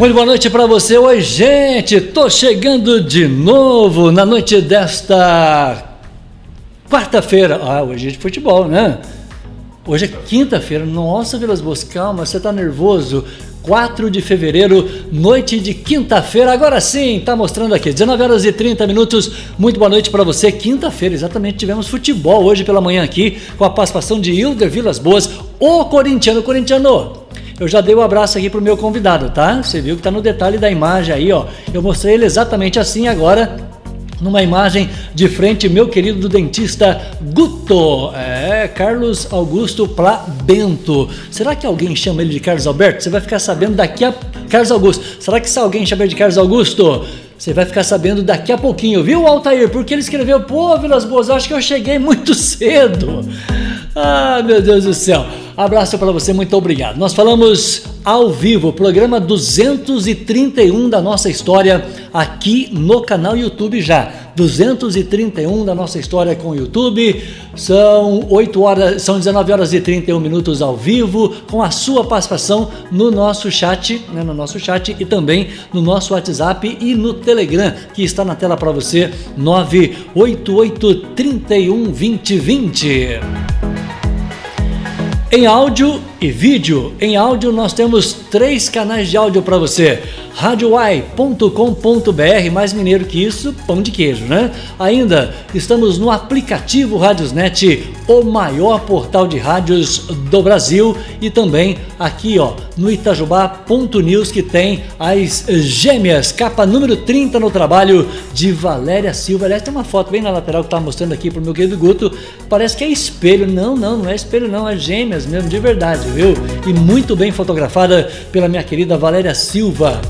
Muito boa noite para você. Oi, gente. Tô chegando de novo na noite desta quarta-feira. Ah, hoje é de futebol, né? Hoje é quinta-feira. Nossa, Vilas Boas, calma, você tá nervoso. 4 de fevereiro, noite de quinta-feira. Agora sim, tá mostrando aqui, 19 horas e 30 minutos. Muito boa noite para você. Quinta-feira, exatamente, tivemos futebol hoje pela manhã aqui, com a participação de Hilder Vilas Boas, o corintiano. Corintiano, eu já dei o um abraço aqui pro meu convidado, tá? Você viu que tá no detalhe da imagem aí, ó. Eu mostrei ele exatamente assim agora numa imagem de frente, meu querido dentista Guto, é, Carlos Augusto Plá Bento. Será que alguém chama ele de Carlos Alberto? Você vai ficar sabendo daqui a. Carlos Augusto. Será que se alguém chama ele de Carlos Augusto? Você vai ficar sabendo daqui a pouquinho, viu, Altair? Porque ele escreveu, pô, Vilas Boas, acho que eu cheguei muito cedo. Ah, meu Deus do céu. Abraço para você, muito obrigado. Nós falamos ao vivo, programa 231 da nossa história aqui no canal YouTube já. 231 da nossa história com o YouTube. São 8 horas, são 19 horas e 31 minutos ao vivo, com a sua participação no nosso chat, né, no nosso chat e também no nosso WhatsApp e no Telegram, que está na tela para você, 988 31 2020. Em áudio e vídeo. Em áudio nós temos três canais de áudio para você radioai.com.br, mais mineiro que isso, pão de queijo, né? Ainda estamos no aplicativo Radiosnet, o maior portal de rádios do Brasil e também aqui, ó, no itajubá.news que tem as gêmeas, capa número 30 no trabalho de Valéria Silva. Aliás, tem uma foto bem na lateral que tá mostrando aqui pro meu querido Guto, parece que é espelho. Não, não, não é espelho não, é gêmeas mesmo, de verdade, viu? E muito bem fotografada pela minha querida Valéria Silva.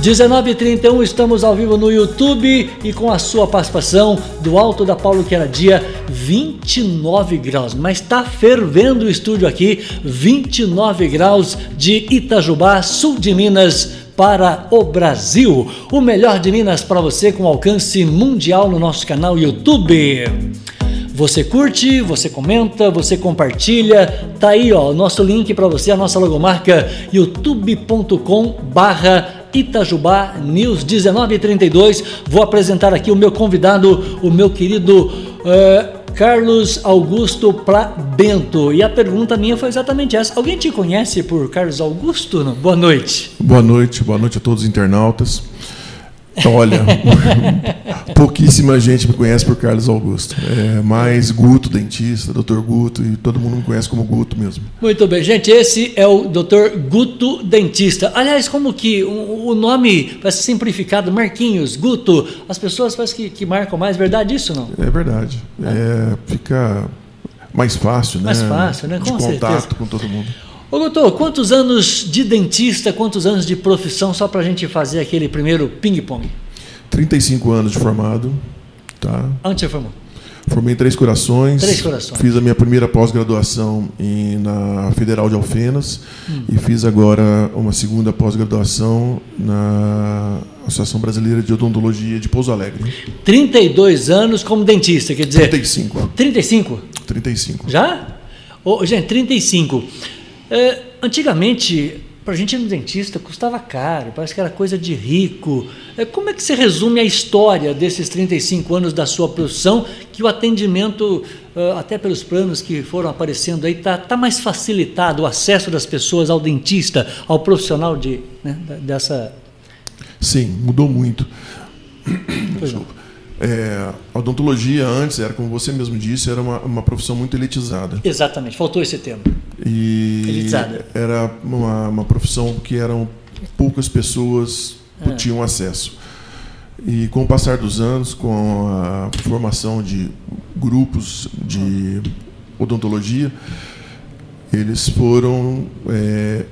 19h31, estamos ao vivo no YouTube e com a sua participação do Alto da Paulo, que era dia 29 graus. Mas está fervendo o estúdio aqui, 29 graus de Itajubá, sul de Minas para o Brasil. O melhor de Minas para você com alcance mundial no nosso canal YouTube. Você curte, você comenta, você compartilha. Tá aí, ó, o nosso link para você, a nossa logomarca youtube.com/barra Itajubá News 1932. Vou apresentar aqui o meu convidado, o meu querido uh, Carlos Augusto Pra Bento. E a pergunta minha foi exatamente essa. Alguém te conhece por Carlos Augusto? Não? Boa noite. Boa noite, boa noite a todos os internautas. Olha, pouquíssima gente me conhece por Carlos Augusto. É mais Guto, dentista, Dr. Guto, e todo mundo me conhece como Guto mesmo. Muito bem, gente, esse é o Dr. Guto Dentista. Aliás, como que o nome vai ser simplificado, Marquinhos, Guto, as pessoas parece que, que marcam mais, verdade isso não? É verdade. É, fica mais fácil, né? Mais fácil, né? Com de contato certeza. com todo mundo. Ô, doutor, quantos anos de dentista, quantos anos de profissão, só para a gente fazer aquele primeiro ping-pong? 35 anos de formado. Tá? Onde você formou? Formei em Três Corações. Três Corações. Fiz a minha primeira pós-graduação na Federal de Alfenas hum. e fiz agora uma segunda pós-graduação na Associação Brasileira de Odontologia de Pouso Alegre. 32 anos como dentista, quer dizer? 35. 35? 35. Já? Oh, gente, 35. É, antigamente, para a gente ir no dentista custava caro, parece que era coisa de rico. É, como é que você resume a história desses 35 anos da sua profissão, que o atendimento, uh, até pelos planos que foram aparecendo aí, está tá mais facilitado o acesso das pessoas ao dentista, ao profissional de, né, dessa. Sim, mudou muito. Não. É, a odontologia antes era, como você mesmo disse, era uma, uma profissão muito elitizada. Exatamente, faltou esse termo. E elitizada. Era uma, uma profissão que eram poucas pessoas é. tinham acesso. E com o passar dos anos, com a formação de grupos de odontologia, eles foram é,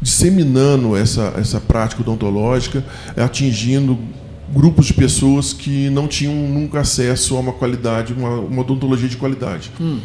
disseminando essa, essa prática odontológica, atingindo grupos de pessoas que não tinham nunca acesso a uma qualidade, uma, uma odontologia de qualidade. Hum.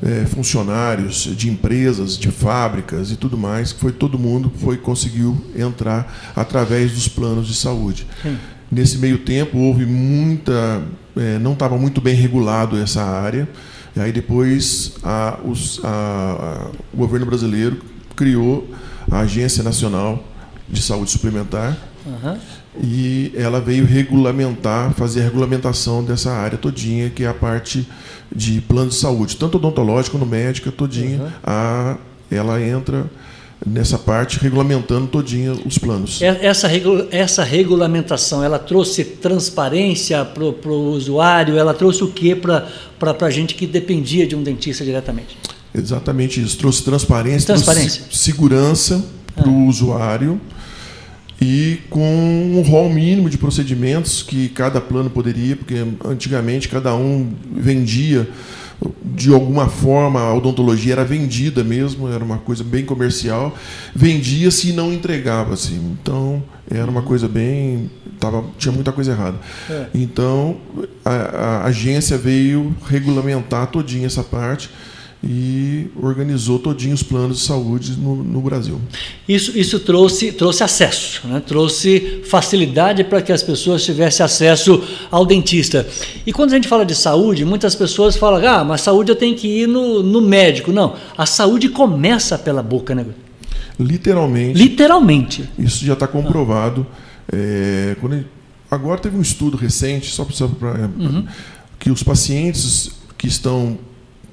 É, funcionários de empresas, de fábricas e tudo mais, que foi todo mundo foi conseguiu entrar através dos planos de saúde. Hum. Nesse meio tempo houve muita, é, não estava muito bem regulado essa área. E aí depois a, os, a, a, o governo brasileiro criou a Agência Nacional de saúde suplementar. Uhum. E ela veio regulamentar, fazer a regulamentação dessa área todinha, que é a parte de plano de saúde, tanto odontológico quanto médica, todinha, uhum. a, ela entra nessa parte regulamentando todinha os planos. Essa, essa regulamentação, ela trouxe transparência para o usuário, ela trouxe o que para a gente que dependia de um dentista diretamente? Exatamente isso, trouxe transparência, transparência. Trouxe segurança para o ah. usuário e com um rol mínimo de procedimentos que cada plano poderia, porque antigamente cada um vendia de alguma forma a odontologia era vendida mesmo, era uma coisa bem comercial, vendia-se e não entregava-se. Então era uma coisa bem. Tava, tinha muita coisa errada. É. Então a, a agência veio regulamentar todinha essa parte e organizou todinho os planos de saúde no, no Brasil. Isso, isso trouxe, trouxe acesso, né? trouxe facilidade para que as pessoas tivessem acesso ao dentista. E quando a gente fala de saúde, muitas pessoas falam, ah, mas saúde eu tenho que ir no, no médico. Não, a saúde começa pela boca, né? Literalmente. Literalmente. Isso já está comprovado. Ah. É, quando, agora teve um estudo recente, só para uhum. que os pacientes que estão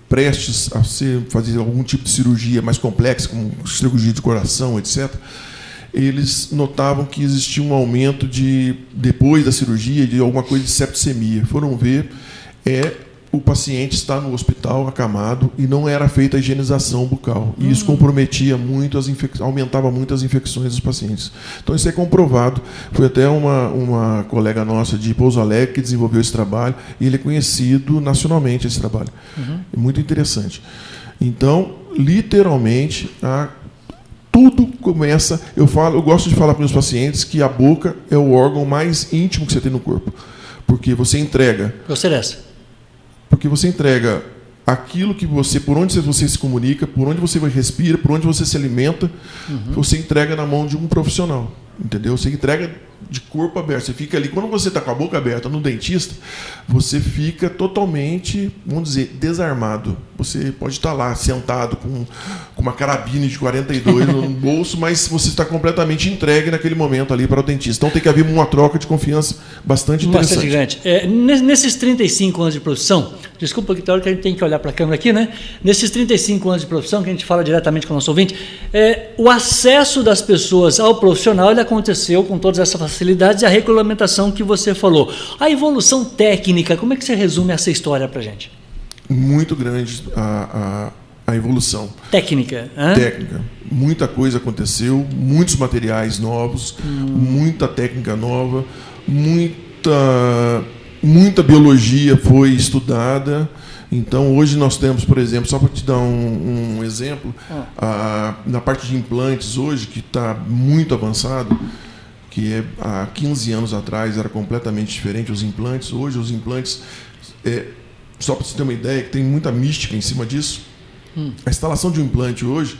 prestes a ser, fazer algum tipo de cirurgia mais complexa, como cirurgia de coração, etc., eles notavam que existia um aumento de, depois da cirurgia, de alguma coisa de septicemia. Foram ver, é o paciente está no hospital acamado e não era feita a higienização bucal. E isso hum. comprometia muito, as aumentava muito as infecções dos pacientes. Então isso é comprovado. Foi até uma, uma colega nossa de Pouso Alegre que desenvolveu esse trabalho e ele é conhecido nacionalmente esse trabalho. Uhum. É muito interessante. Então, literalmente, a tudo começa. Eu falo, eu gosto de falar para os pacientes que a boca é o órgão mais íntimo que você tem no corpo, porque você entrega. Gostei dessa porque você entrega aquilo que você, por onde você se comunica, por onde você respira, por onde você se alimenta, uhum. você entrega na mão de um profissional. Entendeu? Você entrega de corpo aberto. Você fica ali. Quando você está com a boca aberta no dentista, você fica totalmente, vamos dizer, desarmado. Você pode estar tá lá sentado com, com uma carabine de 42 no bolso, mas você está completamente entregue naquele momento ali para o dentista. Então tem que haver uma troca de confiança bastante interessante. Bastante grande. É, nesses 35 anos de profissão, desculpa que tem hora que a gente tem que olhar para a câmera aqui, né? Nesses 35 anos de profissão, que a gente fala diretamente com o nosso ouvinte, é, o acesso das pessoas ao profissional ele aconteceu com todas essas facilidades e a regulamentação que você falou. A evolução técnica, como é que você resume essa história para gente? Muito grande a, a, a evolução. Técnica. Técnica. Muita coisa aconteceu, muitos materiais novos, hum. muita técnica nova, muita, muita biologia foi estudada. Então, hoje nós temos, por exemplo, só para te dar um, um exemplo, ah. a, na parte de implantes hoje, que está muito avançado, que é, há 15 anos atrás era completamente diferente os implantes. Hoje os implantes, é, só para você ter uma ideia, que tem muita mística em cima disso. Hum. A instalação de um implante hoje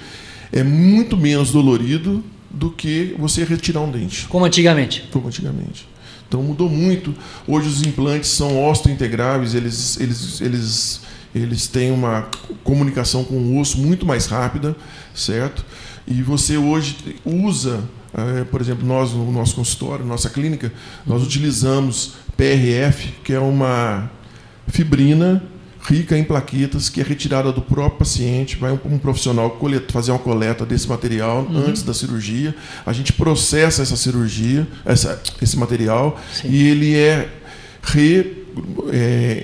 é muito menos dolorido do que você retirar um dente. Como antigamente. Como antigamente. Então mudou muito. Hoje os implantes são osteointegráveis, eles, eles, eles, eles têm uma comunicação com o osso muito mais rápida, certo? E você hoje usa por exemplo, nós no nosso consultório, nossa clínica, nós utilizamos PRF, que é uma fibrina rica em plaquetas que é retirada do próprio paciente, vai um, um profissional coleta, fazer uma coleta desse material uhum. antes da cirurgia, a gente processa essa cirurgia, essa, esse material Sim. e ele é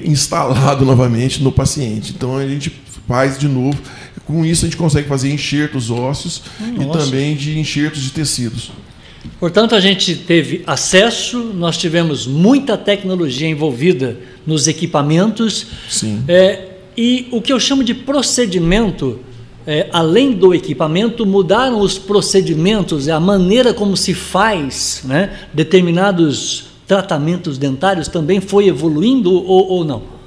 reinstalado é, novamente no paciente. Então a gente faz de novo com isso, a gente consegue fazer enxertos ósseos Nossa. e também de enxertos de tecidos. Portanto, a gente teve acesso, nós tivemos muita tecnologia envolvida nos equipamentos. Sim. É, e o que eu chamo de procedimento, é, além do equipamento, mudaram os procedimentos, a maneira como se faz né, determinados tratamentos dentários também foi evoluindo ou, ou não?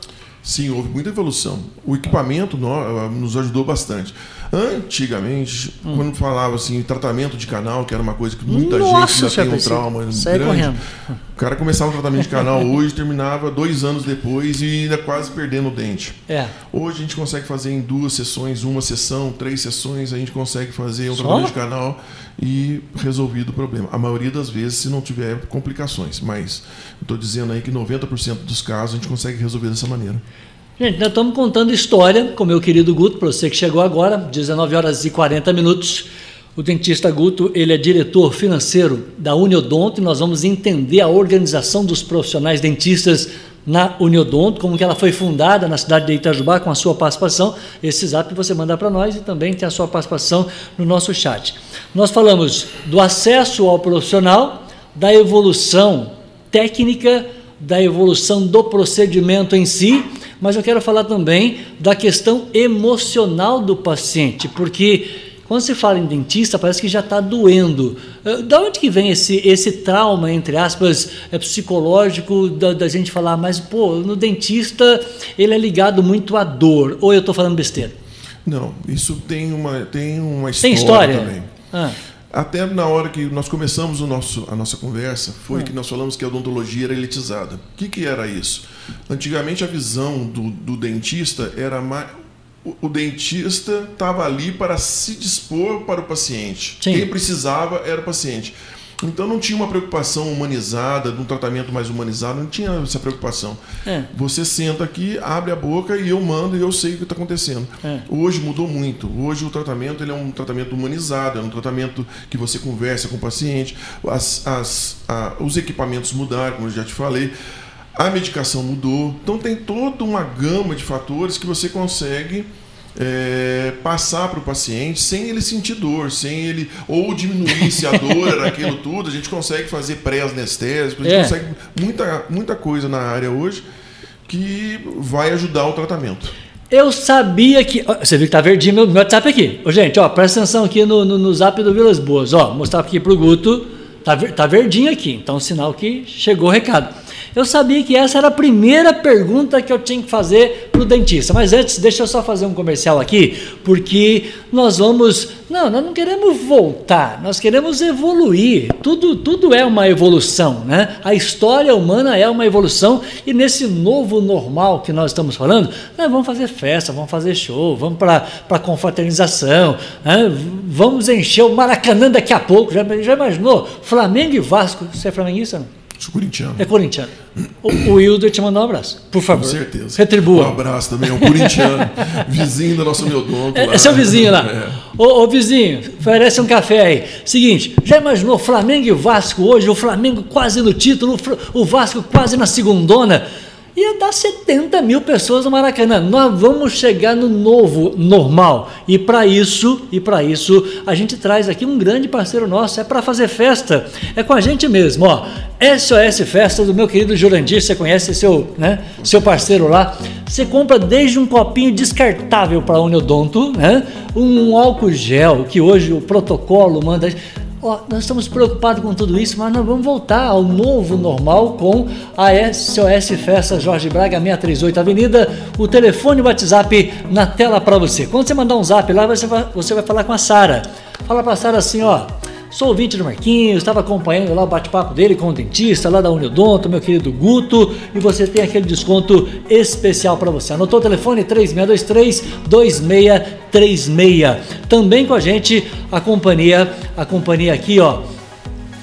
Sim, houve muita evolução. O equipamento nos ajudou bastante. Antigamente, hum. quando falava assim, tratamento de canal, que era uma coisa que muita Nossa, gente ainda tem um trauma grande. Correndo. O cara começava um tratamento de canal hoje, terminava dois anos depois e ainda quase perdendo o dente. É. Hoje a gente consegue fazer em duas sessões, uma sessão, três sessões, a gente consegue fazer um Só? tratamento de canal e resolvido o problema. A maioria das vezes, se não tiver complicações. Mas estou dizendo aí que 90% dos casos a gente consegue resolver dessa maneira. Gente, nós estamos contando história com meu querido Guto, para você que chegou agora, 19 horas e 40 minutos. O dentista Guto, ele é diretor financeiro da Uniodonto e nós vamos entender a organização dos profissionais dentistas na Uniodonto, como que ela foi fundada na cidade de Itajubá com a sua participação. Esse zap você manda para nós e também tem a sua participação no nosso chat. Nós falamos do acesso ao profissional, da evolução técnica, da evolução do procedimento em si, mas eu quero falar também da questão emocional do paciente, porque quando se fala em dentista, parece que já está doendo. Eh, da onde que vem esse, esse trauma, entre aspas, é psicológico da, da gente falar, mas, pô, no dentista ele é ligado muito à dor, ou eu estou falando besteira? Não, isso tem uma, tem uma história, tem história? também. Ah. Até na hora que nós começamos o nosso, a nossa conversa, foi ah. que nós falamos que a odontologia era elitizada. O que, que era isso? Antigamente a visão do, do dentista era mais. O, o dentista estava ali para se dispor para o paciente. Sim. Quem precisava era o paciente. Então não tinha uma preocupação humanizada, de um tratamento mais humanizado, não tinha essa preocupação. É. Você senta aqui, abre a boca e eu mando e eu sei o que está acontecendo. É. Hoje mudou muito. Hoje o tratamento ele é um tratamento humanizado, é um tratamento que você conversa com o paciente. As, as, a, os equipamentos mudaram, como eu já te falei. A medicação mudou. Então tem toda uma gama de fatores que você consegue é, passar para o paciente sem ele sentir dor, sem ele ou diminuir se a dor era aquilo tudo. A gente consegue fazer pré-anestésico, a gente é. consegue muita, muita coisa na área hoje que vai ajudar o tratamento. Eu sabia que. Você viu que tá verdinho meu, meu WhatsApp aqui. Ô, gente, ó, presta atenção aqui no, no, no zap do Vilas Boas. Ó, mostrar aqui pro Guto. Tá, tá verdinho aqui. Então, sinal que chegou o recado. Eu sabia que essa era a primeira pergunta que eu tinha que fazer para o dentista. Mas antes, deixa eu só fazer um comercial aqui, porque nós vamos. Não, nós não queremos voltar, nós queremos evoluir. Tudo, tudo é uma evolução, né? A história humana é uma evolução e nesse novo normal que nós estamos falando, nós vamos fazer festa, vamos fazer show, vamos para a confraternização, né? vamos encher o Maracanã daqui a pouco. Já, já imaginou? Flamengo e Vasco. Você é flamenguista? Não? Sou corintiano. É corintiano. O, o te mandou um abraço, por favor. Com certeza. Retribua. Um abraço também, é um corintiano, vizinho do nosso Meodonto. É, é seu vizinho lá. É. Ô, ô, vizinho, oferece um café aí. Seguinte, já imaginou Flamengo e Vasco hoje? O Flamengo quase no título, o Vasco quase na segundona ia dar 70 mil pessoas no Maracanã. Nós vamos chegar no novo normal. E para isso, e para isso, a gente traz aqui um grande parceiro nosso, é para fazer festa. É com a gente mesmo, ó. SOS Festa do meu querido Jurandir, você conhece seu, né, seu parceiro lá. Você compra desde um copinho descartável para Uniodonto, né? Um álcool gel que hoje o protocolo manda Ó, nós estamos preocupados com tudo isso, mas nós vamos voltar ao novo normal com a SOS Festa Jorge Braga 638 Avenida. O telefone o WhatsApp na tela para você. Quando você mandar um zap lá, você vai, você vai falar com a Sara. Fala para a Sara assim, ó. Sou ouvinte do Marquinhos, estava acompanhando lá o bate-papo dele com o dentista lá da Uniodonto, meu querido Guto, e você tem aquele desconto especial para você. Anotou o telefone 3623-2636. Também com a gente a companhia, a companhia aqui, ó,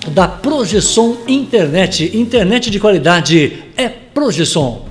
da Projeção Internet. Internet de qualidade é Projeção.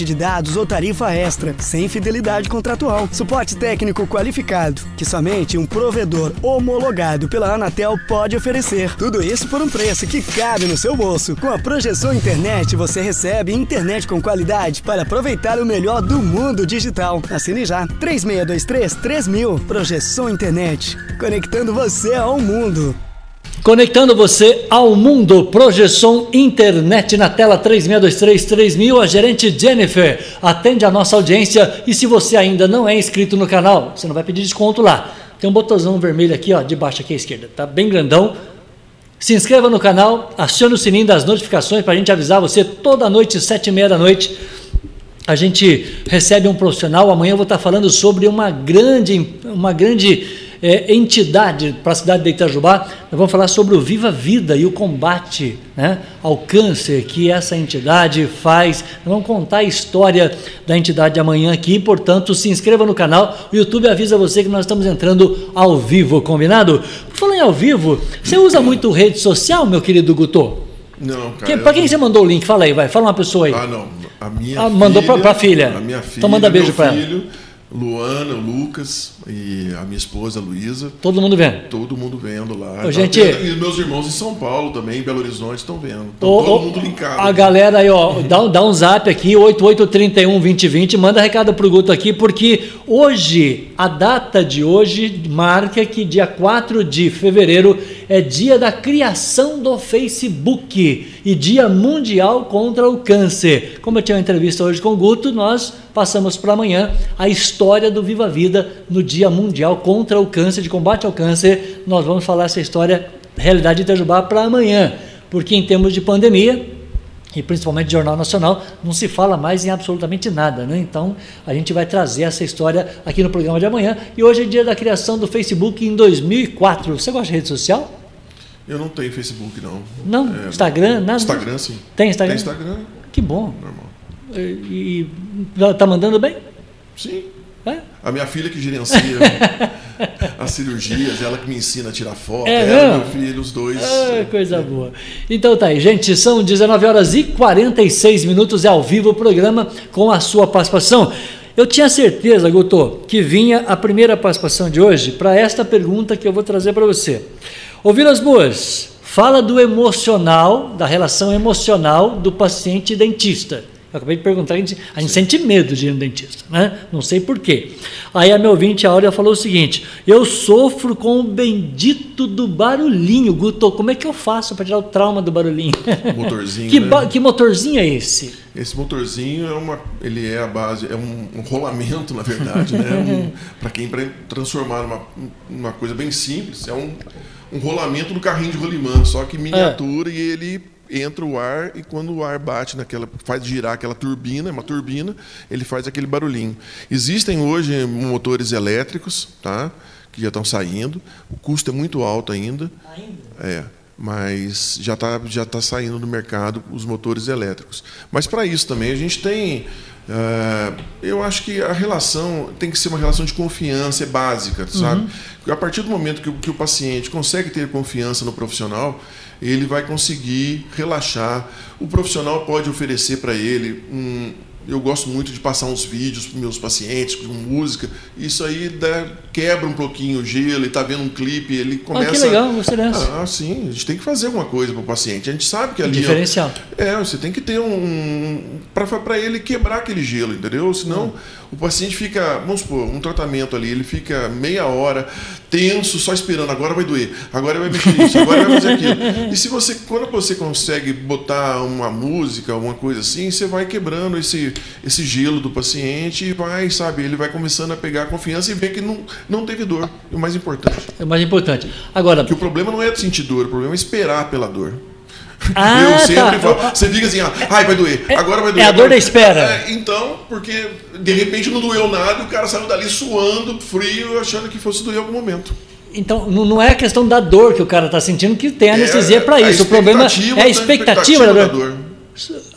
limite de dados ou tarifa extra, sem fidelidade contratual. Suporte técnico qualificado, que somente um provedor homologado pela Anatel pode oferecer. Tudo isso por um preço que cabe no seu bolso. Com a Projeção Internet, você recebe internet com qualidade para aproveitar o melhor do mundo digital. Assine já. 3623 3000. Projeção Internet. Conectando você ao mundo. Conectando você ao mundo, projeção internet na tela 36233000, a gerente Jennifer atende a nossa audiência e se você ainda não é inscrito no canal, você não vai pedir desconto lá. Tem um botãozão vermelho aqui, ó, de baixo aqui à esquerda, tá bem grandão. Se inscreva no canal, acione o sininho das notificações para a gente avisar você toda noite, sete e meia da noite. A gente recebe um profissional. Amanhã eu vou estar falando sobre uma grande, uma grande é, entidade para a cidade de Itajubá, nós vamos falar sobre o Viva Vida e o combate né, ao câncer que essa entidade faz. Nós vamos contar a história da entidade amanhã aqui, portanto, se inscreva no canal. O YouTube avisa você que nós estamos entrando ao vivo, combinado? Falando em ao vivo, você usa muito rede social, meu querido Guto? Não, cara. Para quem você mandou o link? Fala aí, vai. Fala uma pessoa aí. Ah, não. A minha Ah, filha, mandou para a filha. A minha filha. Então manda beijo meu para ela. filho, Luana, Lucas e a minha esposa Luísa. Todo mundo vendo. Todo mundo vendo lá. Ô, gente- E meus irmãos em São Paulo também, em Belo Horizonte, estão vendo. Então, Ô, todo ô, mundo linkado. A galera aí, ó, dá, dá um zap aqui, 88312020, manda recado pro Guto aqui, porque hoje, a data de hoje marca que dia 4 de fevereiro é dia da criação do Facebook e dia mundial contra o câncer. Como eu tinha uma entrevista hoje com o Guto, nós passamos para amanhã a história do Viva Vida no dia mundial contra o câncer, de combate ao câncer. Nós vamos falar essa história, realidade de Itajubá, para amanhã, porque em termos de pandemia, e principalmente de Jornal Nacional, não se fala mais em absolutamente nada, né? Então, a gente vai trazer essa história aqui no programa de amanhã. E hoje é dia da criação do Facebook em 2004. Você gosta de rede social? Eu não tenho Facebook, não. Não? É, Instagram? Nada? Instagram, sim. Tem Instagram? Tem Instagram, Que bom. normal. E, e tá mandando bem? Sim. É? A minha filha que gerencia as cirurgias, ela que me ensina a tirar foto, É ela meu filho, os dois. Ah, coisa boa. Então tá aí, gente, são 19 horas e 46 minutos, é ao vivo o programa com a sua participação. Eu tinha certeza, Guto, que vinha a primeira participação de hoje para esta pergunta que eu vou trazer para você. Ouvir as boas, fala do emocional, da relação emocional do paciente e dentista. Eu acabei de perguntar, a gente, a gente sente medo de ir no dentista, né? Não sei porquê. Aí a minha ouvinte, a Áurea, falou o seguinte: eu sofro com o bendito do barulhinho. Guto, como é que eu faço para tirar o trauma do barulhinho? Motorzinho, que, né? que motorzinho é esse? Esse motorzinho é uma, ele é a base, é um, um rolamento, na verdade, né? Um, para quem para transformar numa uma coisa bem simples, é um, um rolamento do carrinho de rolimã, só que miniatura e ele entra o ar e quando o ar bate naquela, faz girar aquela turbina, é uma turbina, ele faz aquele barulhinho. Existem hoje motores elétricos, tá? Que já estão saindo. O custo é muito alto ainda. Ainda? É, mas já está já tá saindo do mercado os motores elétricos. Mas para isso também a gente tem. eh, eu acho que a relação tem que ser uma relação de confiança, é básica, sabe? A partir do momento que, o- que o paciente consegue ter confiança no profissional, ele vai conseguir relaxar. O profissional pode oferecer para ele um, eu gosto muito de passar uns vídeos para meus pacientes com música. Isso aí dá- quebra um pouquinho o gelo. Ele está vendo um clipe, ele começa. Ah, que legal, gostei dessa. Ah, sim. A gente tem que fazer alguma coisa para o paciente. A gente sabe que ali. é- Diferencial. É, você tem que ter um. para ele quebrar aquele gelo, entendeu? Senão Hum. O paciente fica. Vamos supor, um tratamento ali, ele fica meia hora tenso, só esperando. Agora vai doer, agora vai mexer isso, agora vai fazer aquilo. E se você, quando você consegue botar uma música, uma coisa assim, você vai quebrando esse, esse gelo do paciente e vai, sabe, ele vai começando a pegar confiança e ver que não, não teve dor. E o mais importante. É o mais importante. Agora, Que o problema não é sentir dor, o problema é esperar pela dor. Ah, eu sempre tá. falo, você fica assim, ah, ai, vai doer, agora vai doer. é a dor da espera. É, então, porque de repente não doeu nada e o cara saiu dali suando, frio, achando que fosse doer em algum momento. então não é a questão da dor que o cara está sentindo que tem anestesia É, para isso. O problema expectativa é a da expectativa da expectativa dor. da dor.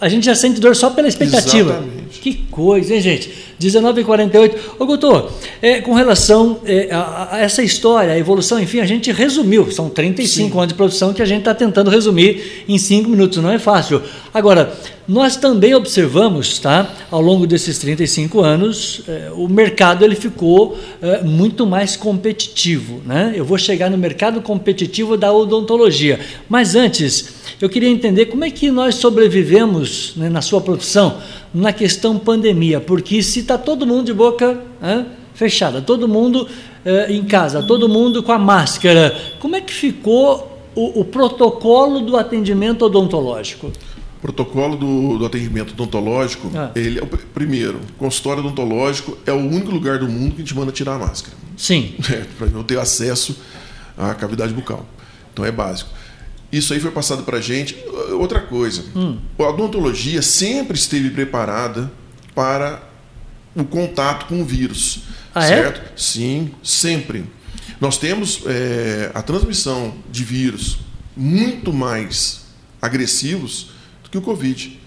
A gente já sente dor só pela expectativa. Exatamente. Que coisa, hein, gente? 19h48. Ô, Guto, é, com relação é, a, a, essa história, a evolução, enfim, a gente resumiu. São 35 Sim. anos de produção que a gente está tentando resumir em 5 minutos. Não é fácil. Agora, nós também observamos, tá, ao longo desses 35 anos, é, o mercado ele ficou é, muito mais competitivo. Né? Eu vou chegar no mercado competitivo da odontologia. Mas antes, eu queria entender como é que nós sobrevivemos né, na sua produção na questão pandemia, porque se está todo mundo de boca fechada, todo mundo eh, em casa, todo mundo com a máscara, como é que ficou o, o protocolo do atendimento odontológico? Protocolo do, do atendimento odontológico, ah. ele é o primeiro, consultório odontológico é o único lugar do mundo que a gente manda tirar a máscara. Sim. É, para eu ter acesso à cavidade bucal. Então é básico. Isso aí foi passado para a gente. Outra coisa, hum. a odontologia sempre esteve preparada para o contato com o vírus. Ah, é? certo? É? Sim, sempre. Nós temos é, a transmissão de vírus muito mais agressivos do que o Covid.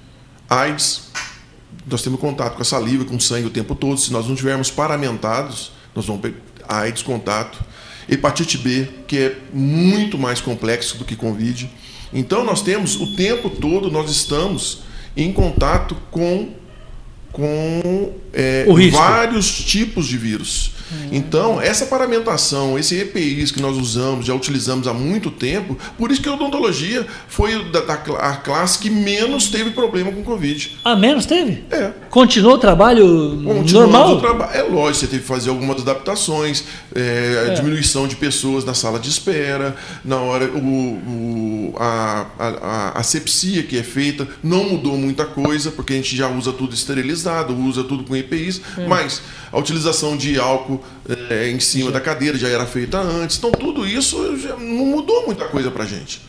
AIDS, nós temos contato com a saliva, com o sangue o tempo todo. Se nós não tivermos paramentados, nós vamos ter AIDS, contato hepatite B, que é muito mais complexo do que Covid. Então nós temos o tempo todo nós estamos em contato com com é, vários tipos de vírus. Então, essa paramentação, esse EPIs que nós usamos, já utilizamos há muito tempo, por isso que a odontologia foi da, da a classe que menos teve problema com Covid. Ah, menos teve? É. Continuou o trabalho Continuou normal? O traba é lógico, você teve que fazer algumas adaptações, é, é. diminuição de pessoas na sala de espera, na hora o, o a, a, a asepsia que é feita não mudou muita coisa, porque a gente já usa tudo esterilizado, usa tudo com EPIs, é. mas a utilização de álcool é, em cima da cadeira já era feita antes. Então, tudo isso não mudou muita coisa para a gente.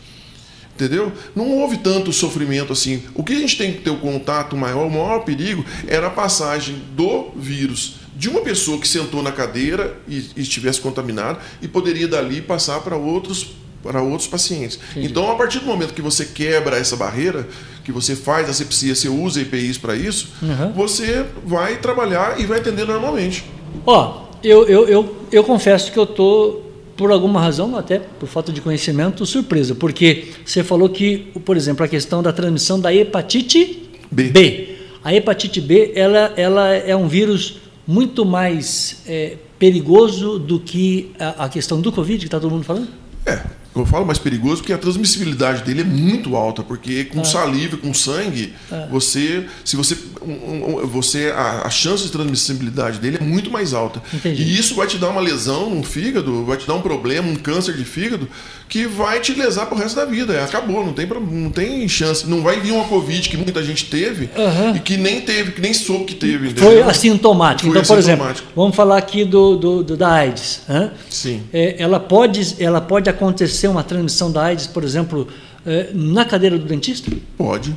Entendeu? Não houve tanto sofrimento assim. O que a gente tem que ter o contato maior, o maior perigo, era a passagem do vírus de uma pessoa que sentou na cadeira e, e estivesse contaminado e poderia dali passar para outros para outros pacientes. Entendi. Então, a partir do momento que você quebra essa barreira, que você faz a sepsia, você usa EPIs para isso, uhum. você vai trabalhar e vai atender normalmente. Ó, eu, eu, eu, eu confesso que eu estou, por alguma razão, até por falta de conhecimento, surpresa, porque você falou que, por exemplo, a questão da transmissão da hepatite B. B. A hepatite B ela, ela é um vírus muito mais é, perigoso do que a, a questão do Covid, que está todo mundo falando? É, eu falo mais perigoso porque a transmissibilidade dele é muito alta, porque com ah. saliva, com sangue, ah. você, se você, um, um, você a, a, chance de transmissibilidade dele é muito mais alta. Entendi. E isso vai te dar uma lesão no fígado, vai te dar um problema, um câncer de fígado, que vai te lesar pro resto da vida. É, acabou, não tem, não tem chance. Não vai vir uma Covid que muita gente teve uhum. e que nem teve, que nem soube que teve. Entendeu? Foi assintomático. Foi então, por exemplo, vamos falar aqui do, do, do da AIDS. Hein? Sim. É, ela, pode, ela pode acontecer uma transmissão da AIDS, por exemplo, é, na cadeira do dentista? Pode.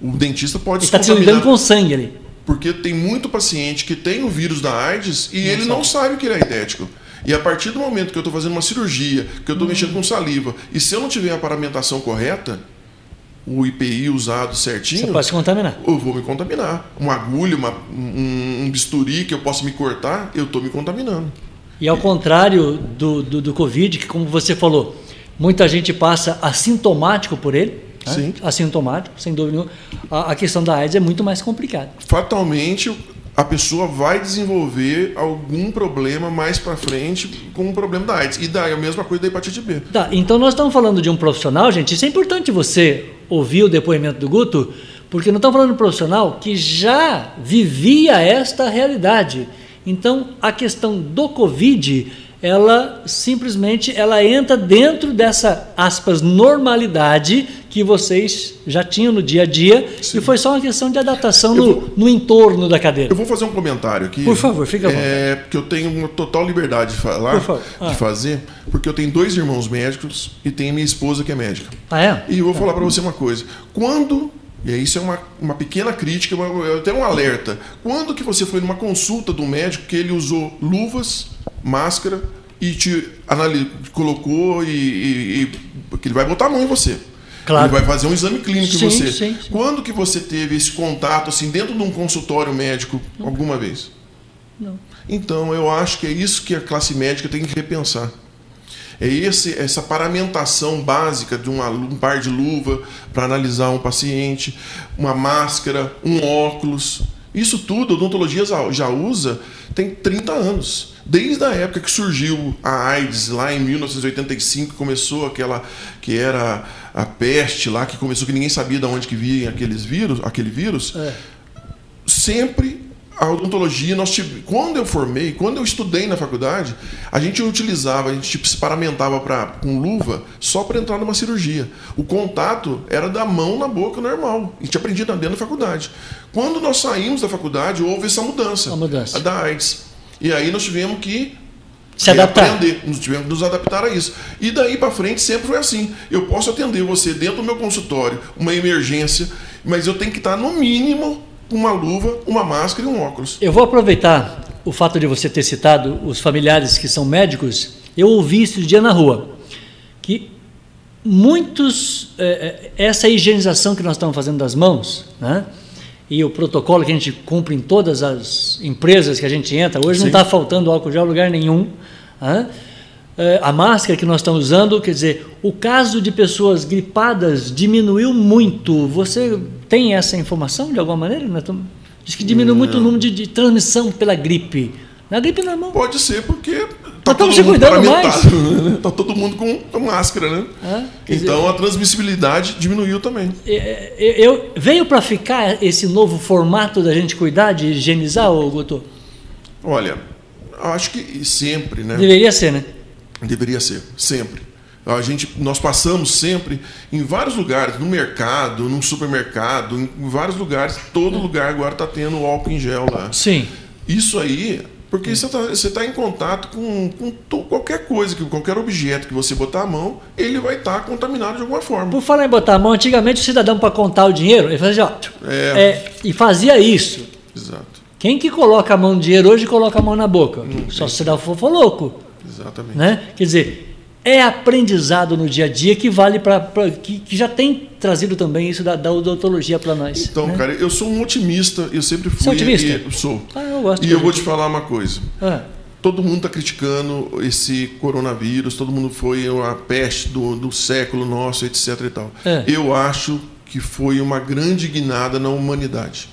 O dentista pode Está se lidando com sangue ali. Porque tem muito paciente que tem o vírus da AIDS e não ele sabe. não sabe que ele é idético. E a partir do momento que eu estou fazendo uma cirurgia, que eu estou mexendo com saliva, e se eu não tiver a paramentação correta, o IPI usado certinho. Você pode se contaminar. Eu vou me contaminar. Uma agulha, uma, um, um bisturi que eu posso me cortar, eu estou me contaminando. E ao contrário do, do, do, Covid, que como você falou, muita gente passa assintomático por ele. Né? Assintomático, sem dúvida nenhuma. A, a questão da AIDS é muito mais complicada. Fatalmente, a pessoa vai desenvolver algum problema mais para frente com o problema da AIDS. E daí a mesma coisa da hepatite B. Tá, então nós estamos falando de um profissional, gente. Isso é importante você ouvir o depoimento do Guto, porque não estamos falando de um profissional que já vivia esta realidade. Então, a questão do Covid ela simplesmente ela entra dentro dessa aspas normalidade que vocês já tinham no dia a dia Sim. e foi só uma questão de adaptação no, vou, no, entorno da cadeira. Eu vou fazer um comentário aqui. Por favor, fica bom. É, porque eu tenho uma total liberdade de falar, ah. de fazer, porque eu tenho dois irmãos médicos e tenho minha esposa que é médica. Ah, é? E eu vou ah. falar para você uma coisa. Quando e isso é uma, uma pequena crítica, uma, até um alerta. Quando que você foi numa consulta do médico que ele usou luvas, máscara e te colocou e, e, e, que ele vai botar a mão em você. Claro. Ele vai fazer um exame clínico Sim, em você. sim, sim. Quando que você teve esse contato assim dentro de um consultório médico alguma vez? Não. Então, eu acho que é isso que a classe médica tem que repensar. É esse, essa paramentação básica de uma, um par de luva para analisar um paciente, uma máscara, um óculos. Isso tudo a odontologia já- já usa tem 30 anos. Desde a época que surgiu a AIDS, lá em 1985, começou aquela que era a peste lá, que começou que ninguém sabia de onde que vinha aqueles vírus, aquele vírus É. sempre a odontologia, nós tive, quando eu formei, quando eu estudei na faculdade, a gente utilizava, a gente tipo, se paramentava pra, com luva só para entrar numa cirurgia. O contato era da mão na boca normal. A gente aprendia dentro da faculdade. Quando nós saímos da faculdade, houve essa mudança, A mudança. a da AIDS. E aí nós tivemos que Se adaptar. aprender, nós tivemos que nos adaptar a isso. E daí para frente sempre foi assim. Eu posso atender você dentro do meu consultório, uma emergência, mas eu tenho que estar no mínimo com uma luva, uma máscara e um óculos. Eu vou aproveitar o fato de você ter citado os familiares que são médicos. Eu ouvi isso dia na rua, que muitos eh, eh, essa higienização que nós estamos fazendo das mãos, né? E o protocolo que a gente cumpre em todas as empresas que a gente entra, hoje não Sim. está faltando álcool gel em lugar nenhum. né? A máscara que nós estamos usando, quer dizer, o caso de pessoas gripadas diminuiu muito. Você tem essa informação de alguma maneira? Nós estamos- Diz que diminuiu muito o número de, de transmissão pela gripe. Na gripe normal. Pode ser porque Nós estamos se cuidando mais. paramentado, Tá todo mundo com, com máscara, né? É, quer dizer- então a transmissibilidade diminuiu também. É, é, Eu, veio para ficar esse novo formato da gente cuidar, de higienizar, ô Guto? Olha, acho que sempre, né? Deveria ser, né? Deveria ser, sempre. A gente, nós passamos sempre em vários lugares, no mercado, num supermercado, em vários lugares, todo lugar agora está tendo álcool em gel lá. Sim. Isso aí, porque você está tá em contato com, com to- qualquer coisa, que qualquer objeto que você botar a mão, ele vai estar contaminado de alguma forma. Por falar em botar a mão, antigamente o cidadão para contar o dinheiro, ele fazia, ó, É. é, e fazia isso. Exato, Quem que coloca a mão no dinheiro hoje coloca a mão na boca? Só se dá for louco, exatamente. né? Quer dizer, é aprendizado no dia a dia que vale para que, que já tem trazido também isso da, da odontologia para nós. Então, né? cara, eu sou um otimista, eu sempre fui. Você é otimista? e- sou. Ah, eu gosto E eu vou gente. te falar uma coisa. Ah, Todo mundo está criticando esse coronavírus, todo mundo foi a peste do, do século nosso, etc. E tal. É. Eu acho que foi uma grande guinada na humanidade.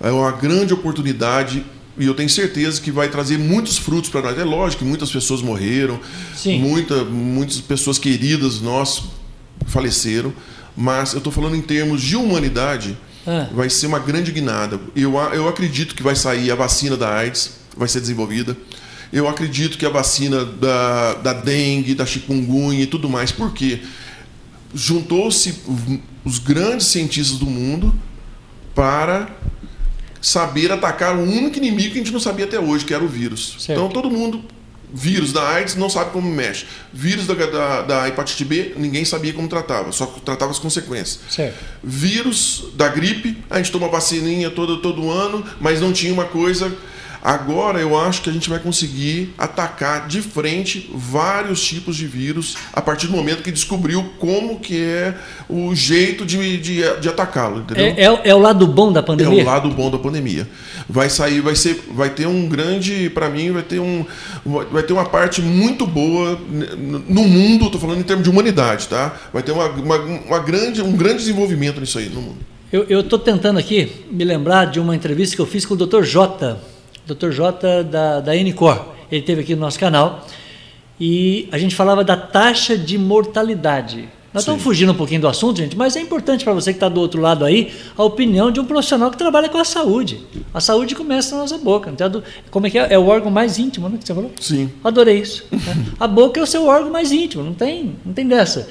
É uma grande oportunidade e eu tenho certeza que vai trazer muitos frutos para nós. É lógico que muitas pessoas morreram, Sim. muita, muitas pessoas queridas nossas faleceram, mas eu estou falando em termos de humanidade, Ah. vai ser uma grande guinada. Eu, eu acredito que vai sair a vacina da AIDS, vai ser desenvolvida. Eu acredito que a vacina da, da dengue, da chikungunya e tudo mais. Por quê? Juntou-se os grandes cientistas do mundo para saber atacar o único inimigo que a gente não sabia até hoje, que era o vírus. Certo. Então todo mundo, vírus da AIDS, não sabe como mexe. Vírus da, da, da hepatite B, ninguém sabia como tratava, só tratava as consequências. certo. Vírus da gripe, a gente toma vacininha todo, todo ano, mas não tinha uma coisa. Agora eu acho que a gente vai conseguir atacar de frente vários tipos de vírus a partir do momento que descobriu como que é o jeito de, de, de atacá-lo, entendeu? É, é, é o lado bom da É pandemia? o lado bom da pandemia. Vai sair, vai ser, vai ter um grande, para mim, vai ter um, vai ter uma parte muito boa no mundo. Estou falando em termos de humanidade, tá? Vai ter uma, uma, uma grande, um grande desenvolvimento nisso aí no mundo. Eu estou tentando aqui me lembrar de uma entrevista que eu fiz com o Dr. J, Dr. J da, da Ncor. Ele esteve aqui no nosso canal e a gente falava da taxa de mortalidade. Nós estamos Sim. fugindo um pouquinho do assunto, gente, mas é importante para você que está do outro lado aí a opinião de um profissional que trabalha com a saúde. A saúde começa na nossa boca. não tem a do- Como é que é? É o órgão mais íntimo, né? Que você falou? Sim. Adorei isso. né? A boca é o seu órgão mais íntimo, não tem, não tem dessa.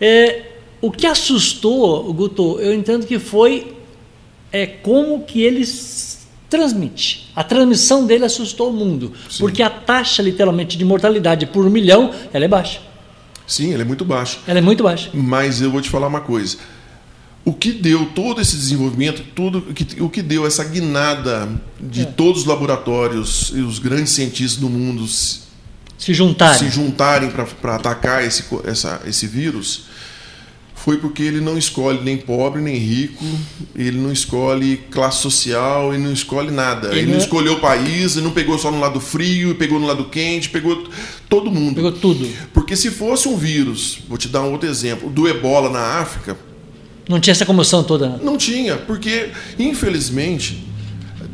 É, o que assustou, Guto, eu entendo que foi é, como que ele s- transmite. A transmissão dele assustou o mundo, Sim. porque a taxa, literalmente, de mortalidade por milhão, ela é baixa. Sim, ele é muito baixo. Ela é muito baixa. Mas eu vou te falar uma coisa. O que deu todo esse desenvolvimento, tudo o que, deu essa guinada de É. todos os laboratórios e os grandes cientistas do mundo se, juntarem. se juntarem para atacar esse, essa, esse vírus foi porque ele não escolhe nem pobre nem rico, ele não escolhe classe social, ele não escolhe nada. Ele, ele não é- escolheu o país, ele não pegou só no lado frio, pegou no lado quente, pegou todo mundo. Pegou tudo. Porque se fosse um vírus, vou te dar um outro exemplo, do ebola na África. Não tinha essa comoção toda. Né? Não tinha, porque infelizmente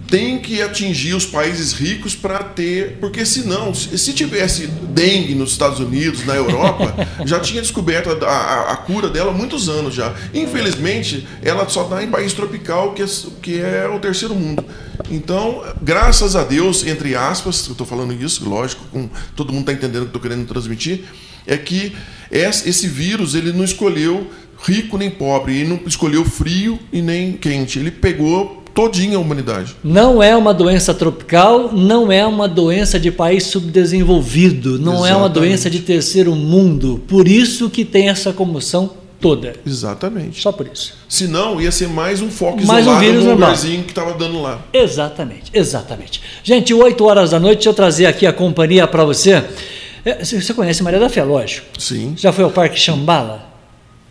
tem que atingir os países ricos para ter. Porque senão, se tivesse dengue nos Estados Unidos, na Europa, já tinha descoberto a, a, a, cura dela há muitos anos já. Infelizmente, ela só está em país tropical, que é, que é o terceiro mundo. Então, graças a Deus, entre aspas, eu estou falando isso, lógico, com, todo mundo está entendendo o que estou querendo transmitir, é que esse vírus ele não escolheu rico nem pobre, ele não escolheu frio e nem quente, ele pegou todinha a humanidade. Não é uma doença tropical, não é uma doença de país subdesenvolvido, não Exatamente. é uma doença de terceiro mundo. Por isso que tem essa comoção toda. Exatamente. Só por isso. Senão ia ser mais um foco mais isolado um vírus no lugarzinho que estava dando lá. Exatamente, exatamente. Gente, 8 horas da noite, deixa eu trazer aqui a companhia para você. É, você conhece Maria da Fé, lógico? Sim. Já foi ao Parque Xambala?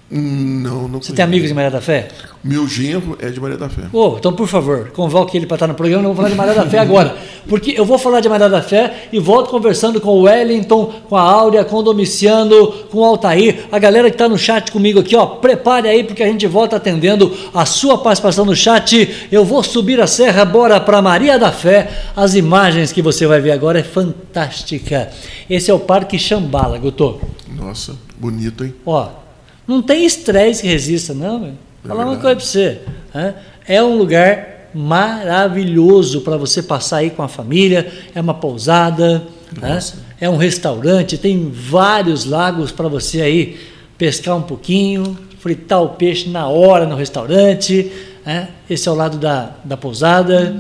Não, não Você conheço. tem amigos de Maria da Fé? Meu genro é de Maria da Fé. Oh, então, por favor, convoque ele para estar no programa. Não vou falar de Maria da Fé agora. Porque eu vou falar de Maria da Fé e volto conversando com o Wellington, com a Áurea, com o Domiciano, com o Altair. A galera que está no chat comigo aqui, ó, prepare aí, porque a gente volta atendendo a sua participação no chat. Eu vou subir a serra, bora para Maria da Fé. As imagens que você vai ver agora é fantástica. Esse é o Parque Xambala, Guto. Nossa, bonito, hein? Ó. Não tem estresse que resista, não. Meu. É Falar uma coisa para você. Né? É um lugar maravilhoso para você passar aí com a família. É uma pousada, né? é um restaurante, tem vários lagos para você aí pescar um pouquinho, fritar o peixe na hora no restaurante. Né? Esse é o lado da, da pousada.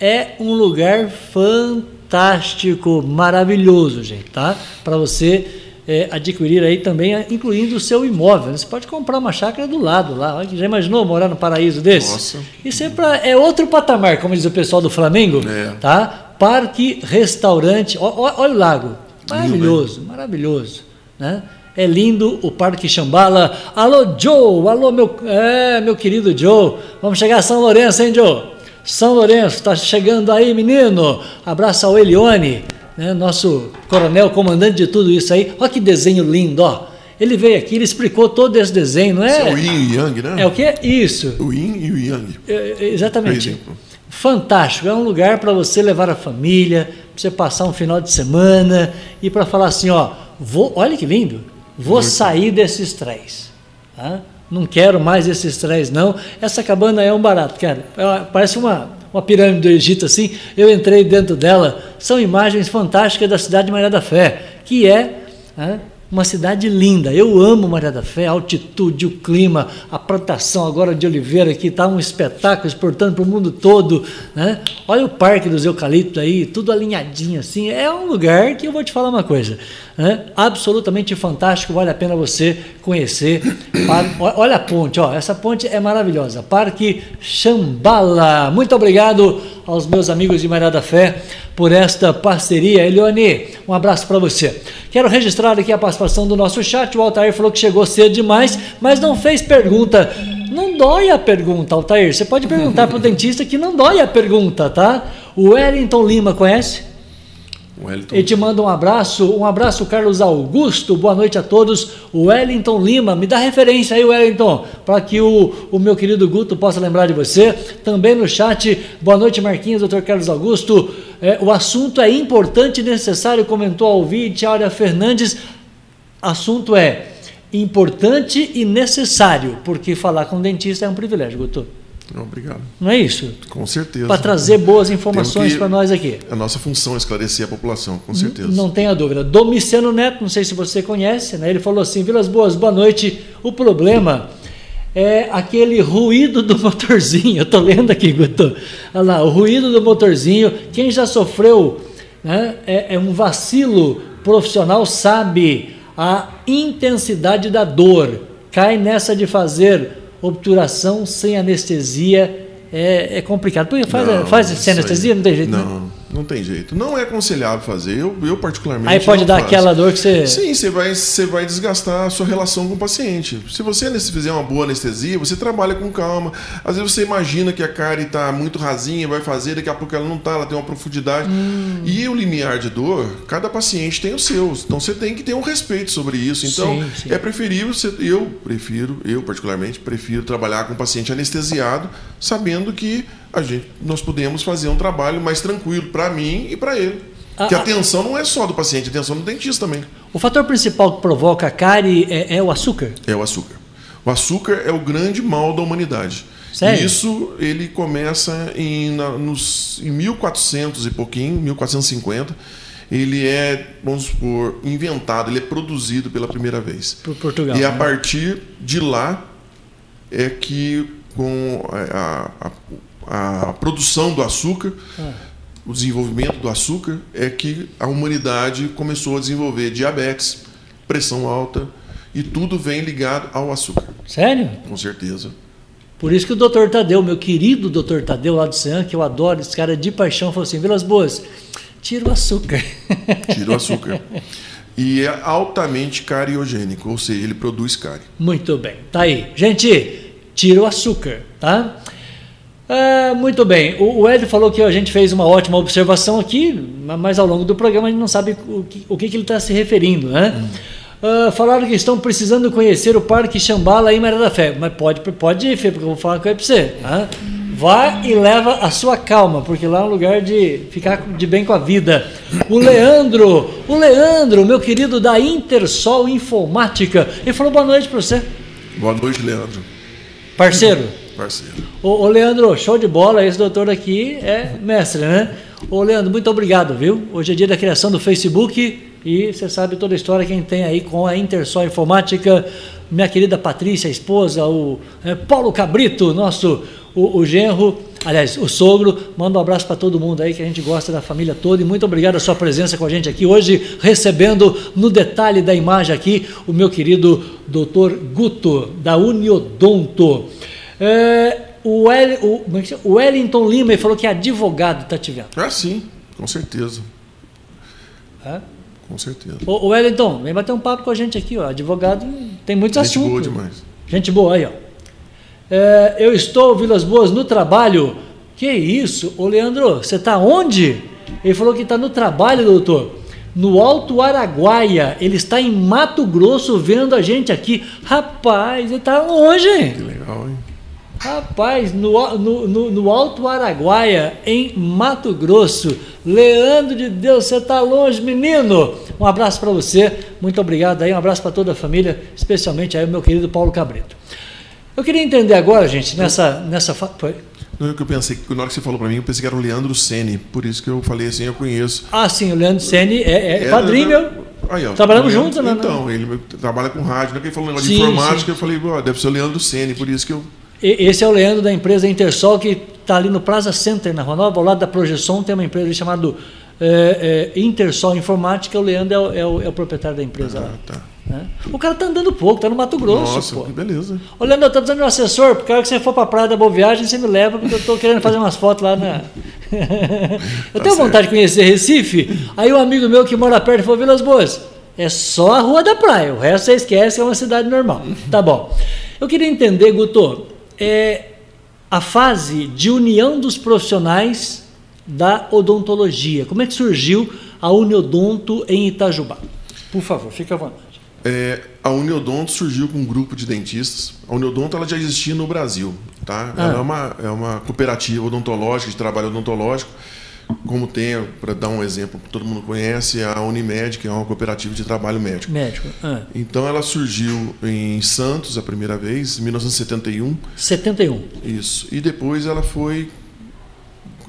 É um lugar fantástico, maravilhoso, gente, tá? Para você é, adquirir aí também, incluindo o seu imóvel. Você pode comprar uma chácara do lado lá. Já imaginou morar no paraíso desse? Nossa. Isso é, pra, é outro patamar, como diz o pessoal do Flamengo. É. Tá? Parque, restaurante. olha o lago. Maravilhoso, maravilhoso. Né? É lindo o Parque Xambala. Alô, Joe! Alô, meu, é, meu querido Joe. Vamos chegar a São Lourenço, hein, Joe? São Lourenço, está chegando aí, menino. Abraço ao Elione né, nosso coronel, comandante de tudo isso aí. Olha que desenho lindo, ó. Ele veio aqui, ele explicou todo esse desenho, não é? Isso é o Yin e Yang, né? É o quê? Isso. O Yin e o Yang. É, é exatamente. Fantástico. É um lugar para você levar a família, para você passar um final de semana e para falar assim, ó, vou, olha que lindo, vou Muito sair desses três. Tá? Não quero mais esses três, não. Essa cabana é um barato, cara. É parece uma, uma pirâmide do Egito assim, eu entrei dentro dela. São imagens fantásticas da cidade de Maria da Fé, que é, é uma cidade linda. Eu amo Maria da Fé, a altitude, o clima, a plantação agora de oliveira que está um espetáculo exportando para o mundo todo. Né? Olha o parque dos eucaliptos aí, tudo alinhadinho assim. É um lugar que eu vou te falar uma coisa. Né? Absolutamente fantástico, vale a pena você conhecer. Olha a ponte, ó, essa ponte é maravilhosa. Parque Xambala. Muito obrigado aos meus amigos de Maria da Fé por esta parceria. Elione, um abraço para você. Quero registrar aqui a participação do nosso chat. O Altair falou que chegou cedo demais, mas não fez pergunta. Não dói a pergunta, Altair. Você pode perguntar para o dentista que não dói a pergunta, tá? O Wellington Lima conhece? Wellington. E te manda um abraço, um abraço, Carlos Augusto, boa noite a todos. O Wellington Lima, me dá referência aí, Wellington, para que o, o meu querido Guto possa lembrar de você. Também no chat, boa noite, Marquinhos, doutor Carlos Augusto. É, o assunto é importante e necessário, comentou Alvide, Áurea Fernandes. Assunto é importante e necessário, porque falar com o dentista é um privilégio, Guto. Obrigado. Não é isso? Com certeza. Para trazer boas informações para nós aqui. A nossa função é esclarecer a população, com certeza. Não, não tenha dúvida. Domiciano Neto, não sei se você conhece, né? ele falou assim: Vilas Boas, boa noite. O problema é aquele ruído do motorzinho. Eu estou lendo aqui, Guto. Olha lá, o ruído do motorzinho. Quem já sofreu né, é, é um vacilo profissional sabe a intensidade da dor. Cai nessa de fazer obturação sem anestesia é, é complicado. Porque faz, não, faz sem anestesia, não tem jeito, não. Né? Não tem jeito. Não é aconselhável fazer. Eu, eu particularmente. Aí pode dar faço. aquela dor que você. Sim, você vai, você vai desgastar a sua relação com o paciente. Se você fizer uma boa anestesia, você trabalha com calma. Às vezes você imagina que a cárie está muito rasinha, vai fazer, daqui a pouco ela não está, ela tem uma profundidade. Hum. E o limiar de dor, cada paciente tem o seu. Então você tem que ter um respeito sobre isso. Então sim, sim. é preferível, você, eu prefiro, eu particularmente, prefiro trabalhar com o paciente anestesiado, sabendo que a gente, nós podemos fazer um trabalho mais tranquilo para mim e para ele. Ah, que a atenção não é só do paciente, a atenção do dentista também. O fator principal que provoca a cárie é, é, o açúcar? É o açúcar. O açúcar é o grande mal da humanidade. Sério? Isso ele começa em, na, nos, em 1400 e pouquinho, 1450. Ele é, vamos supor, inventado, ele é produzido pela primeira vez. Por Portugal. E a né? partir de lá é que com a, a, a produção do açúcar, o desenvolvimento do açúcar, é que a humanidade começou a desenvolver diabetes, pressão alta, e tudo vem ligado ao açúcar. Sério? Com certeza. Por isso que o doutor Tadeu, meu querido doutor Tadeu lá do CEAN, que eu adoro, esse cara de paixão, falou assim: Vilas Boas, tira o açúcar. Tira o açúcar. e é altamente cariogênico, ou seja, ele produz cárie. Muito bem, tá aí. Gente, tira o açúcar, tá? Ah, muito bem. O, o Ed falou que a gente fez uma ótima observação aqui, mas ao longo do programa a gente não sabe o que, o que, que ele está se referindo, né? Hum. Uh, falaram que estão precisando conhecer o Parque Xambala em Maria da Fé. Mas pode, pode ir, Fê, porque eu vou falar com ele para você. Tá? Vá e leva a sua calma, porque lá é um lugar de ficar de bem com a vida. O Leandro, o Leandro, meu querido da Intersol Informática, ele falou boa noite para você. Boa noite, Leandro. Parceiro parceiro. Ô, ô, Leandro, show de bola. Esse doutor aqui é mestre, né? Ô, Leandro, muito obrigado, viu? Hoje é dia da criação do Facebook e você sabe toda a história quem tem aí com a Intersol Informática, minha querida Patrícia, a esposa, o é, Paulo Cabrito, nosso o, o genro, aliás, o sogro. Manda um abraço para todo mundo aí que a gente gosta da família toda e muito obrigado a sua presença com a gente aqui hoje, recebendo no detalhe da imagem aqui o meu querido doutor Guto, da Uniodonto. É, o, El, o, é o Wellington Lima falou que é advogado está te vendo. Ah, sim, com certeza. É? Com certeza. O, o Wellington, vem bater um papo com a gente aqui, ó. Advogado tem muitos gente assuntos. Gente boa demais. Gente boa aí, ó. É, eu estou, Vilas Boas, no trabalho. Que isso? Ô Leandro, você está onde? Ele falou que está no trabalho, doutor. No Alto Araguaia. Ele está em Mato Grosso vendo a gente aqui. Rapaz, ele está longe. Que legal, hein? Rapaz, no, no, no, no, Alto Araguaia, em Mato Grosso. Leandro de Deus, você está longe, menino. Um abraço para você, muito obrigado aí, um abraço para toda a família, especialmente aí o meu querido Paulo Cabrito. Eu queria entender agora, gente, nessa. nessa foi? Não, é que eu pensei, na hora que você falou para mim, eu pensei que era o Leandro Sene, por isso que eu falei assim, eu conheço. Ah, sim, o Leandro Sene é, é padrinho meu. Aí, ó, Trabalhamos juntos, né? Então, ele trabalha com rádio, né? Que ele falou um negócio sim, de informática, sim. eu falei, deve ser o Leandro Sene, por isso que eu esse é o Leandro da empresa Intersol, que está ali no Plaza Center, na Rua Nova, ao lado da Projeção, tem uma empresa chamada é, é, Intersol Informática, o Leandro é o, é o, é o proprietário da empresa ah, lá. Tá. Né? O cara está andando pouco, está no Mato Grosso. Nossa, pô. que beleza. Ô, Leandro, eu estou precisando de um assessor, porque a hora que você for para a Praia da Boa Viagem, você me leva, porque eu estou querendo fazer umas fotos lá na. eu tá tenho certo. vontade de conhecer Recife. Aí um amigo meu que mora perto falou: Vilas Boas, é só a Rua da Praia, o resto você esquece, é uma cidade normal. Tá bom. Eu queria entender, Guto, é, a fase de união dos profissionais da odontologia. Como é que surgiu a Uniodonto em Itajubá? Por favor, fique à vontade. É, a Uniodonto surgiu com um grupo de dentistas. A Uniodonto ela já existia no Brasil. Tá? Ah. Ela é uma, é uma cooperativa odontológica, de trabalho odontológico como tem, para dar um exemplo que todo mundo conhece, a Unimed, que é uma cooperativa de trabalho médico. Médico. Ah. Então ela surgiu em Santos a primeira vez, em 1971. 71. Isso. E depois ela foi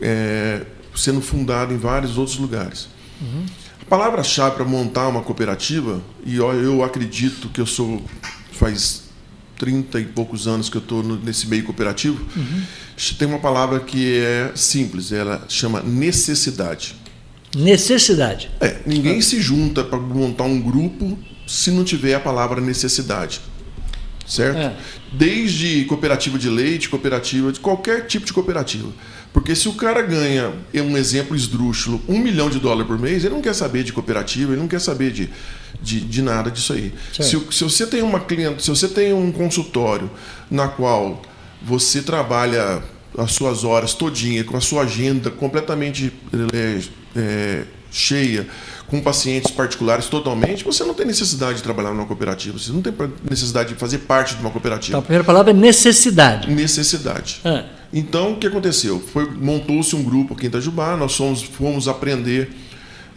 é, sendo fundada em vários outros lugares. Uhum. A palavra-chave para montar uma cooperativa, e eu, acredito que eu sou faz 30 e poucos anos que eu estou nesse meio cooperativo, uhum. tem uma palavra que é simples, ela chama necessidade. Necessidade. É, ninguém se junta para montar um grupo se não tiver a palavra necessidade. Certo? É. Desde cooperativa de leite, cooperativa de qualquer tipo de cooperativa. Porque se o cara ganha, é um exemplo esdrúxulo, um milhão de dólares por mês, ele não quer saber de cooperativa, ele não quer saber de, de, de nada disso aí. Se, se, você tem uma cliente, se você tem um consultório na qual você trabalha as suas horas todinha, com a sua agenda completamente é, é, cheia, com pacientes particulares totalmente, você não tem necessidade de trabalhar numa cooperativa, você não tem necessidade de fazer parte de uma cooperativa. Então, a primeira palavra é necessidade. Necessidade. Ah. Então, o que aconteceu? Montou-se um grupo aqui em Itajubá, nós fomos, fomos aprender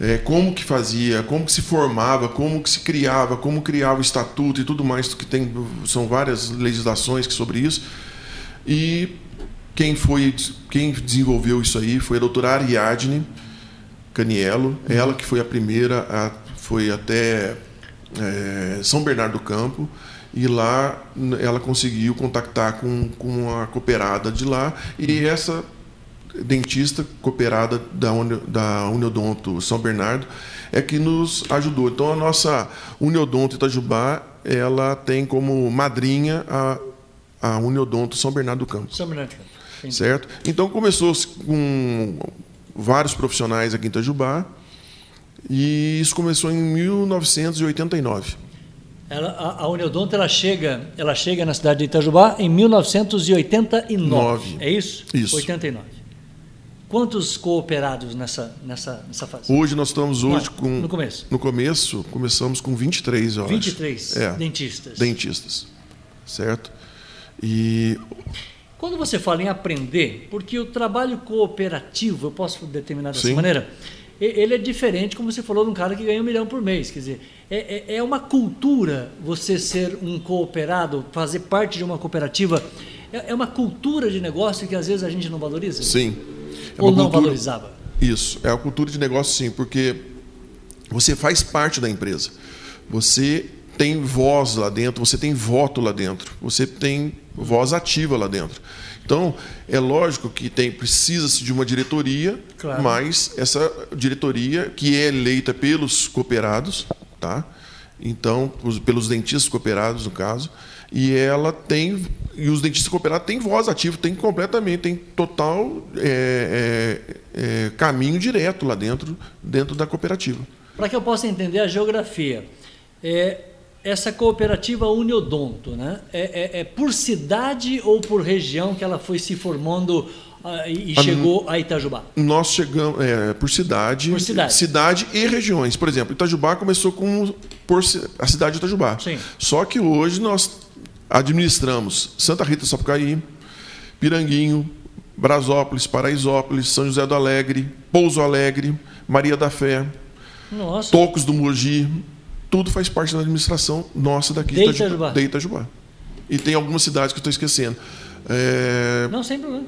é, como que fazia, como que se formava, como que se criava, como criava o estatuto e tudo mais, que tem, são várias legislações sobre isso. E quem foi, quem desenvolveu isso aí foi a doutora Ariadne, Canielo, ela que foi a primeira, a, foi até é, São Bernardo do Campo, e lá ela conseguiu contactar com, com a cooperada de lá, e essa dentista cooperada da, Uni, da Uniodonto São Bernardo é que nos ajudou. Então a nossa Uniodonto Itajubá, ela tem como madrinha a, a Uniodonto São Bernardo do Campo. São Bernardo do Campo. Certo? Então começou com vários profissionais aqui em Itajubá. E isso começou em 1989. Ela, a, a Uniodonto ela chega, ela chega na cidade de Itajubá em 1989. Nove. É isso? Isso. 89. Quantos cooperados nessa, nessa, nessa fase? Hoje nós estamos hoje Não, com. No começo. No começo, começamos com 23, eu 23 é, dentistas. Dentistas. Certo? E quando você fala em aprender, porque o trabalho cooperativo, eu posso determinar dessa Sim. maneira, ele é diferente, como você falou, de um cara que ganha um milhão por mês. Quer dizer, é, é, é uma cultura você ser um cooperado, fazer parte de uma cooperativa. É, é uma cultura de negócio que às vezes a gente não valoriza? Sim. É Ou não cultura, valorizava? Isso, é a cultura de negócio sim, porque você faz parte da empresa. Você tem voz lá dentro, você tem voto lá dentro, você tem voz ativa lá dentro. Então, é lógico que tem precisa-se de uma diretoria, claro. mas essa diretoria que é eleita pelos cooperados, tá? Então, pelos dentistas cooperados no caso, e ela tem e os dentistas cooperados têm voz ativa, tem completamente, tem total é, é, é, caminho direto lá dentro, dentro da cooperativa. Para que eu possa entender a geografia, é, essa cooperativa Uniodonto, né? É, é, é, por cidade ou por região que ela foi se formando uh, e, a, chegou a Itajubá? Nós chegamos é, por cidade, por cidade, cidade e regiões. Por exemplo, Itajubá começou com por a cidade de Itajubá. Sim. Só que hoje nós administramos Santa Rita Sapucaí, Piranguinho, Brasópolis, Paraisópolis, São José do Alegre, Pouso Alegre, Maria da Fé, Nossa. Tocos do Mogi, tudo faz parte da administração nossa daqui de Itajubá. De Itajubá. E tem algumas cidades que eu estou esquecendo. É... Não, sem problema.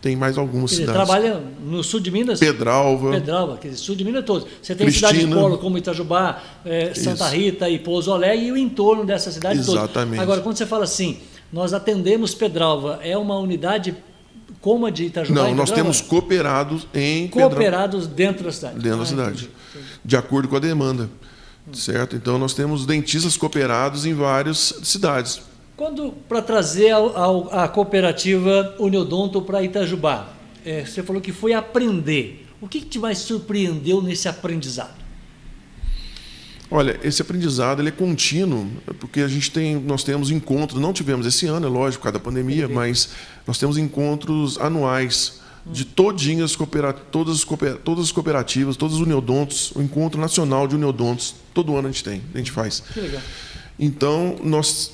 Tem mais algumas dizer, cidades. Trabalha no sul de Minas? Pedralva. Pedralva, quer dizer, sul de Minas todos. Você tem Cristina, cidade de polo como Itajubá, é, Santa Rita e Pouso Alegre e o entorno dessa cidade Exatamente. Agora, quando você fala assim, nós atendemos Pedralva, é uma unidade como a de Itajubá? Não, nós temos cooperados em Cooperados Pedralva. dentro da cidade. Dentro ah, da cidade. Entendi. De acordo com a demanda certo? Então nós temos dentistas cooperados em várias cidades. Quando para trazer a, a, cooperativa Uniodonto para Itajubá, é, você falou que foi aprender. O que, que te mais surpreendeu nesse aprendizado? Olha, esse aprendizado ele é contínuo, porque a gente tem, nós temos encontros, não tivemos esse ano, é lógico, por causa da pandemia, mas nós temos encontros anuais de todinhas todas, as todas as cooperativas, todos os uniodontos, o encontro nacional de uniodontos, todo ano a gente tem, a gente faz. Que legal. Então, nós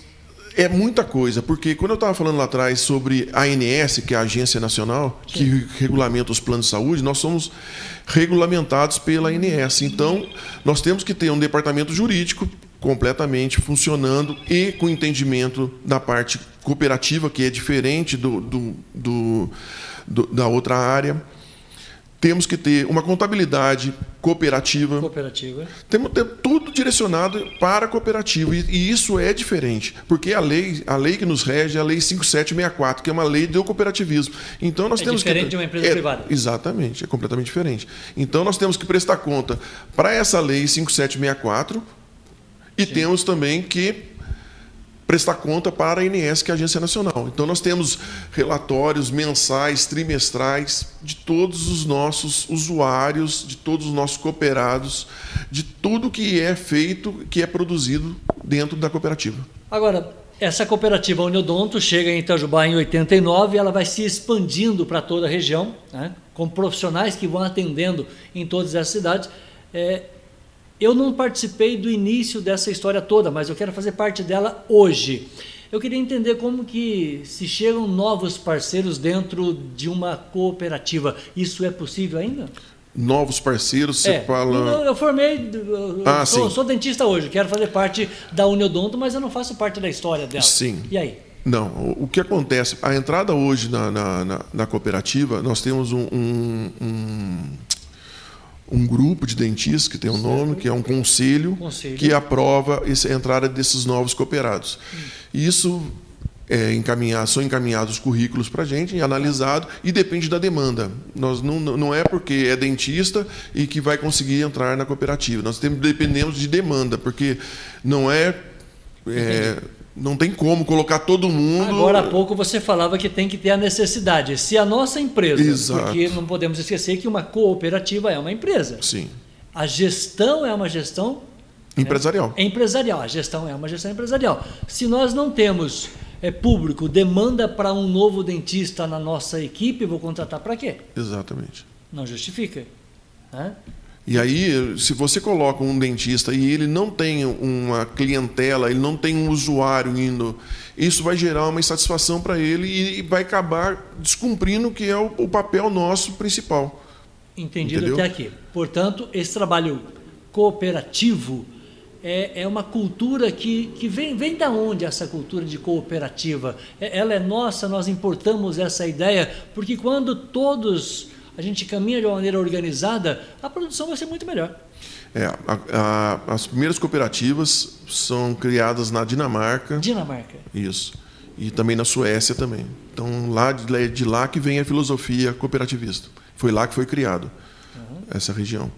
é muita coisa, porque quando eu estava falando lá atrás sobre a ANS, que é a Agência Nacional, Sim. que regulamenta os planos de saúde, nós somos regulamentados pela ANS. Então, nós temos que ter um departamento jurídico completamente funcionando e com entendimento da parte cooperativa, que é diferente do, do, do do, da outra área. Temos que ter uma contabilidade cooperativa. Cooperativa. Temos que ter tudo direcionado para a cooperativa. E, e, isso é diferente, porque a lei, a lei que nos rege é a Lei 5764, que é uma lei do cooperativismo. Então nós é temos diferente que. de uma empresa é, privada. Exatamente, é completamente diferente. Então nós temos que prestar conta para essa lei 5764 e Sim. temos também que prestar conta para a INS, que é a Agência Nacional. Então, nós temos relatórios mensais, trimestrais, de todos os nossos usuários, de todos os nossos cooperados, de tudo que é feito, que é produzido dentro da cooperativa. Agora, essa cooperativa Uniodonto chega em Itajubá em 89 e ela vai se expandindo para toda a região, né, com profissionais que vão atendendo em todas as cidades. É, eu não participei do início dessa história toda, mas eu quero fazer parte dela hoje. Eu queria entender como que se chegam novos parceiros dentro de uma cooperativa. Isso é possível ainda? Novos parceiros, você É, fala. eu, eu formei, eu Ah, sou, sim. sou dentista hoje, quero fazer parte da Uniodonto, mas eu não faço parte da história dela. Sim. E aí? Não, o- o que acontece? A entrada hoje na, na, na- na cooperativa, nós temos um, um, um, um grupo de dentistas que tem um nome, que é um conselho, Conselho. que aprova essa a entrada desses novos cooperados. E Isso é encaminhado, são encaminhados os currículos para a gente, e analisado, e depende da demanda. Nós não, não é porque é dentista e que vai conseguir entrar na cooperativa. Nós temos, dependemos de demanda, porque não é, é não tem como colocar todo mundo. Agora há pouco você falava que tem que ter a necessidade. Se a nossa empresa, Exato. porque não podemos esquecer que uma cooperativa é uma empresa. Sim. A gestão é uma gestão Empresarial. empresarial. A gestão é uma gestão empresarial. Se nós não temos é, público, demanda para um novo dentista na nossa equipe, vou contratar para quê? Exatamente. Não justifica. né? E aí, se você coloca um dentista e ele não tem uma clientela, ele não tem um usuário indo, isso vai gerar uma insatisfação para ele e vai acabar descumprindo o que é o, papel nosso principal. Entendido Entendeu? até aqui. Portanto, esse trabalho cooperativo é, é uma cultura que, que vem, vem da onde essa cultura de cooperativa? É- ela é nossa, nós importamos essa ideia, porque quando todos a gente caminha de uma maneira organizada, a produção vai ser muito melhor. É, a- a- as primeiras cooperativas são criadas na Dinamarca, Dinamarca. isso, e também na Suécia também. Então, lá de, lá- de lá que vem a filosofia cooperativista. Foi lá que foi criado essa região.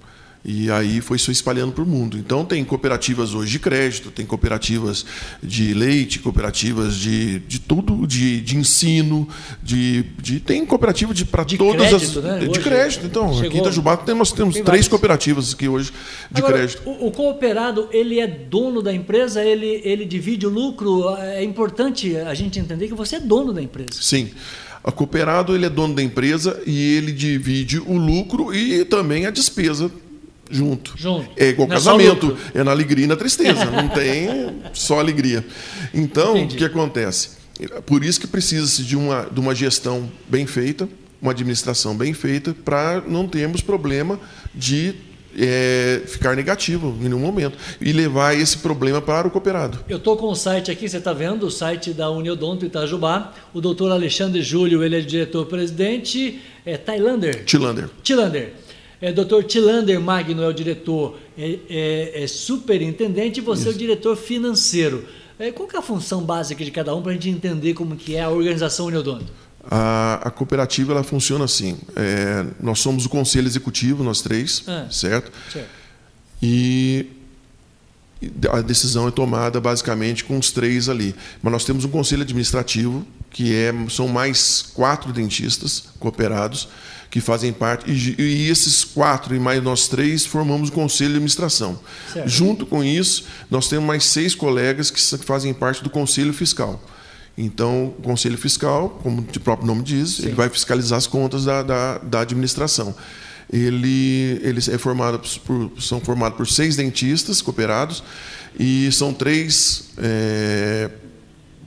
E aí foi se espalhando para o mundo. Então tem cooperativas hoje de crédito, tem cooperativas de leite, cooperativas de, de tudo, de, de ensino, de, de tem cooperativa de para De todas crédito, as né? de Hoje crédito. Então aqui chegou- em Itajubá nós temos Tem três cooperativas aqui hoje de Agora, crédito. O, o cooperado, ele é dono da empresa, ele, ele divide o lucro. É importante a gente entender que você é dono da empresa. Sim. O cooperado ele é dono da empresa e ele divide o lucro e também a despesa junto. Junto. É igual Não é casamento, lucro. é na alegria e na tristeza, não tem só alegria. Então, Entendi. o que acontece? Por isso que precisa-se de uma, de uma gestão bem feita, uma administração bem feita, para não termos problema de é, ficar negativo em nenhum momento e levar esse problema para o cooperado. Eu estou com o site aqui, você está vendo, o site da Uniodonto Itajubá. O doutor Alexandre Júlio, ele é diretor-presidente, é Tailander. Tilander. Tilander. É, doutor Tilander Magno é o diretor, é, é- é superintendente e você é o diretor financeiro. É, qual que é a função básica de cada um para a gente entender como que é a organização Uniodonto? A, a cooperativa ela funciona assim. é, nós somos o conselho executivo, nós três, Ah. certo? Certo. E e a decisão é tomada basicamente com os três ali. Mas nós temos um conselho administrativo que é, são mais quatro dentistas cooperados que fazem parte e, e esses quatro e mais nós três formamos o conselho de administração. Certo. Junto com isso, nós temos mais seis colegas que fazem parte do conselho fiscal. Então, o conselho fiscal, como o próprio nome diz, ele vai fiscalizar as contas da, da, da administração. Ele, ele é formado por, são formados por seis dentistas cooperados e são três, é,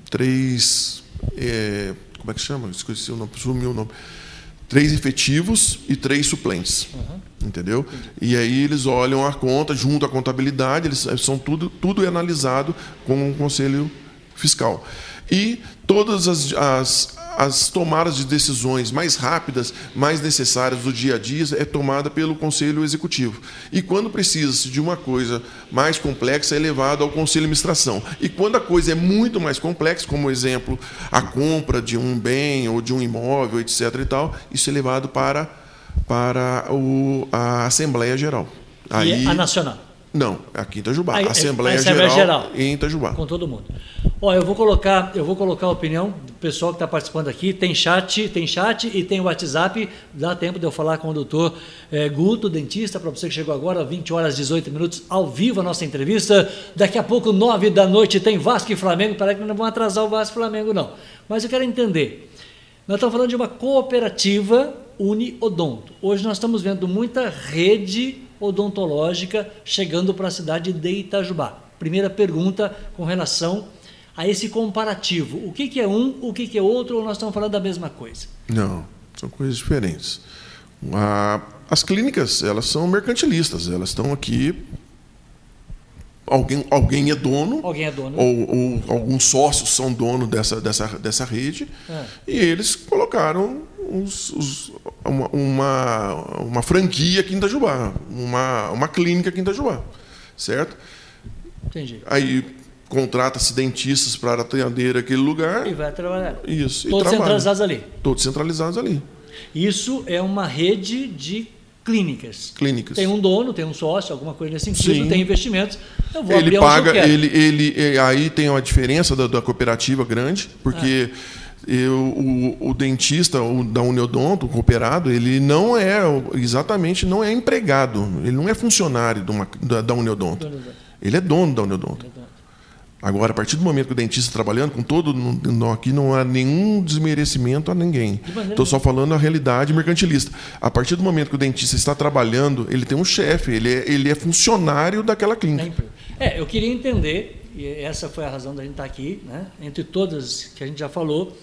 três é, como é que chama? Esqueci o nome, sumiu o nome. Três efetivos e três suplentes. Entendeu? E aí eles olham a conta junto à contabilidade, eles são tudo, tudo é analisado com o conselho fiscal. E todas as, as, as tomadas de decisões mais rápidas, mais necessárias do dia a dia, é tomada pelo Conselho Executivo. E quando precisa de uma coisa mais complexa, é levado ao Conselho de Administração. E quando a coisa é muito mais complexa, como exemplo, a compra de um bem ou de um imóvel, etc. e tal, isso é levado para, para o, a Assembleia Geral. E é a nacional. Não, aqui em Itajubá. Aí, é, Assembleia, Assembleia geral, Geral. em Itajubá. Com todo mundo. Ó, eu vou colocar, eu vou colocar a opinião do pessoal que está participando aqui. Tem chat, tem chat e tem WhatsApp. Dá tempo de eu falar com o doutor eh, Guto, dentista, para você que chegou agora, 20 horas 18 minutos, ao vivo a nossa entrevista. Daqui a pouco, 9 da noite, tem Vasco e Flamengo. Parece que não vão atrasar o Vasco e Flamengo, não. Mas eu quero entender. Nós estamos falando de uma cooperativa Uniodonto. Hoje nós estamos vendo muita rede odontológica chegando para a cidade de Itajubá. Primeira pergunta com relação a esse comparativo. O que, que é um, o que, que é outro, ou nós estamos falando da mesma coisa? Não, são coisas diferentes. A- as clínicas, elas são mercantilistas, elas estão aqui. Alguém, alguém é dono, Alguém é dono? ou, ou alguns sócios são dono dessa, dessa, dessa rede, É. e eles colocaram os- os- uma, uma, uma franquia aqui em Itajubá, uma, uma clínica aqui em Itajubá, certo? Entendi. Aí contrata-se dentistas para atender aquele lugar, E vai trabalhar. isso, Todos centralizados ali. Todos centralizados ali, Isso é uma rede de clínicas. clínicas. Tem um dono, tem um sócio, alguma coisa nesse sentido, Sim. tem investimentos. Eu vou ele paga, ele, ele, eh, aí tem uma diferença da, da cooperativa grande, porque Ah. Eu, o, o dentista o, da Uniodonto, o cooperado, ele não é, exatamente, não é empregado, ele não é funcionário uma, da, da Uniodonto. Ele é dono da Uniodonto. Agora, a partir do momento que o dentista está trabalhando com todo, não- aqui não há nenhum desmerecimento a ninguém. Estou só falando a realidade mercantilista. A partir do momento que o dentista está trabalhando, ele tem um chefe, ele é, ele é funcionário daquela da clínica. É, eu queria entender, e essa foi a razão da gente estar aqui, né? entre todas que a gente já falou,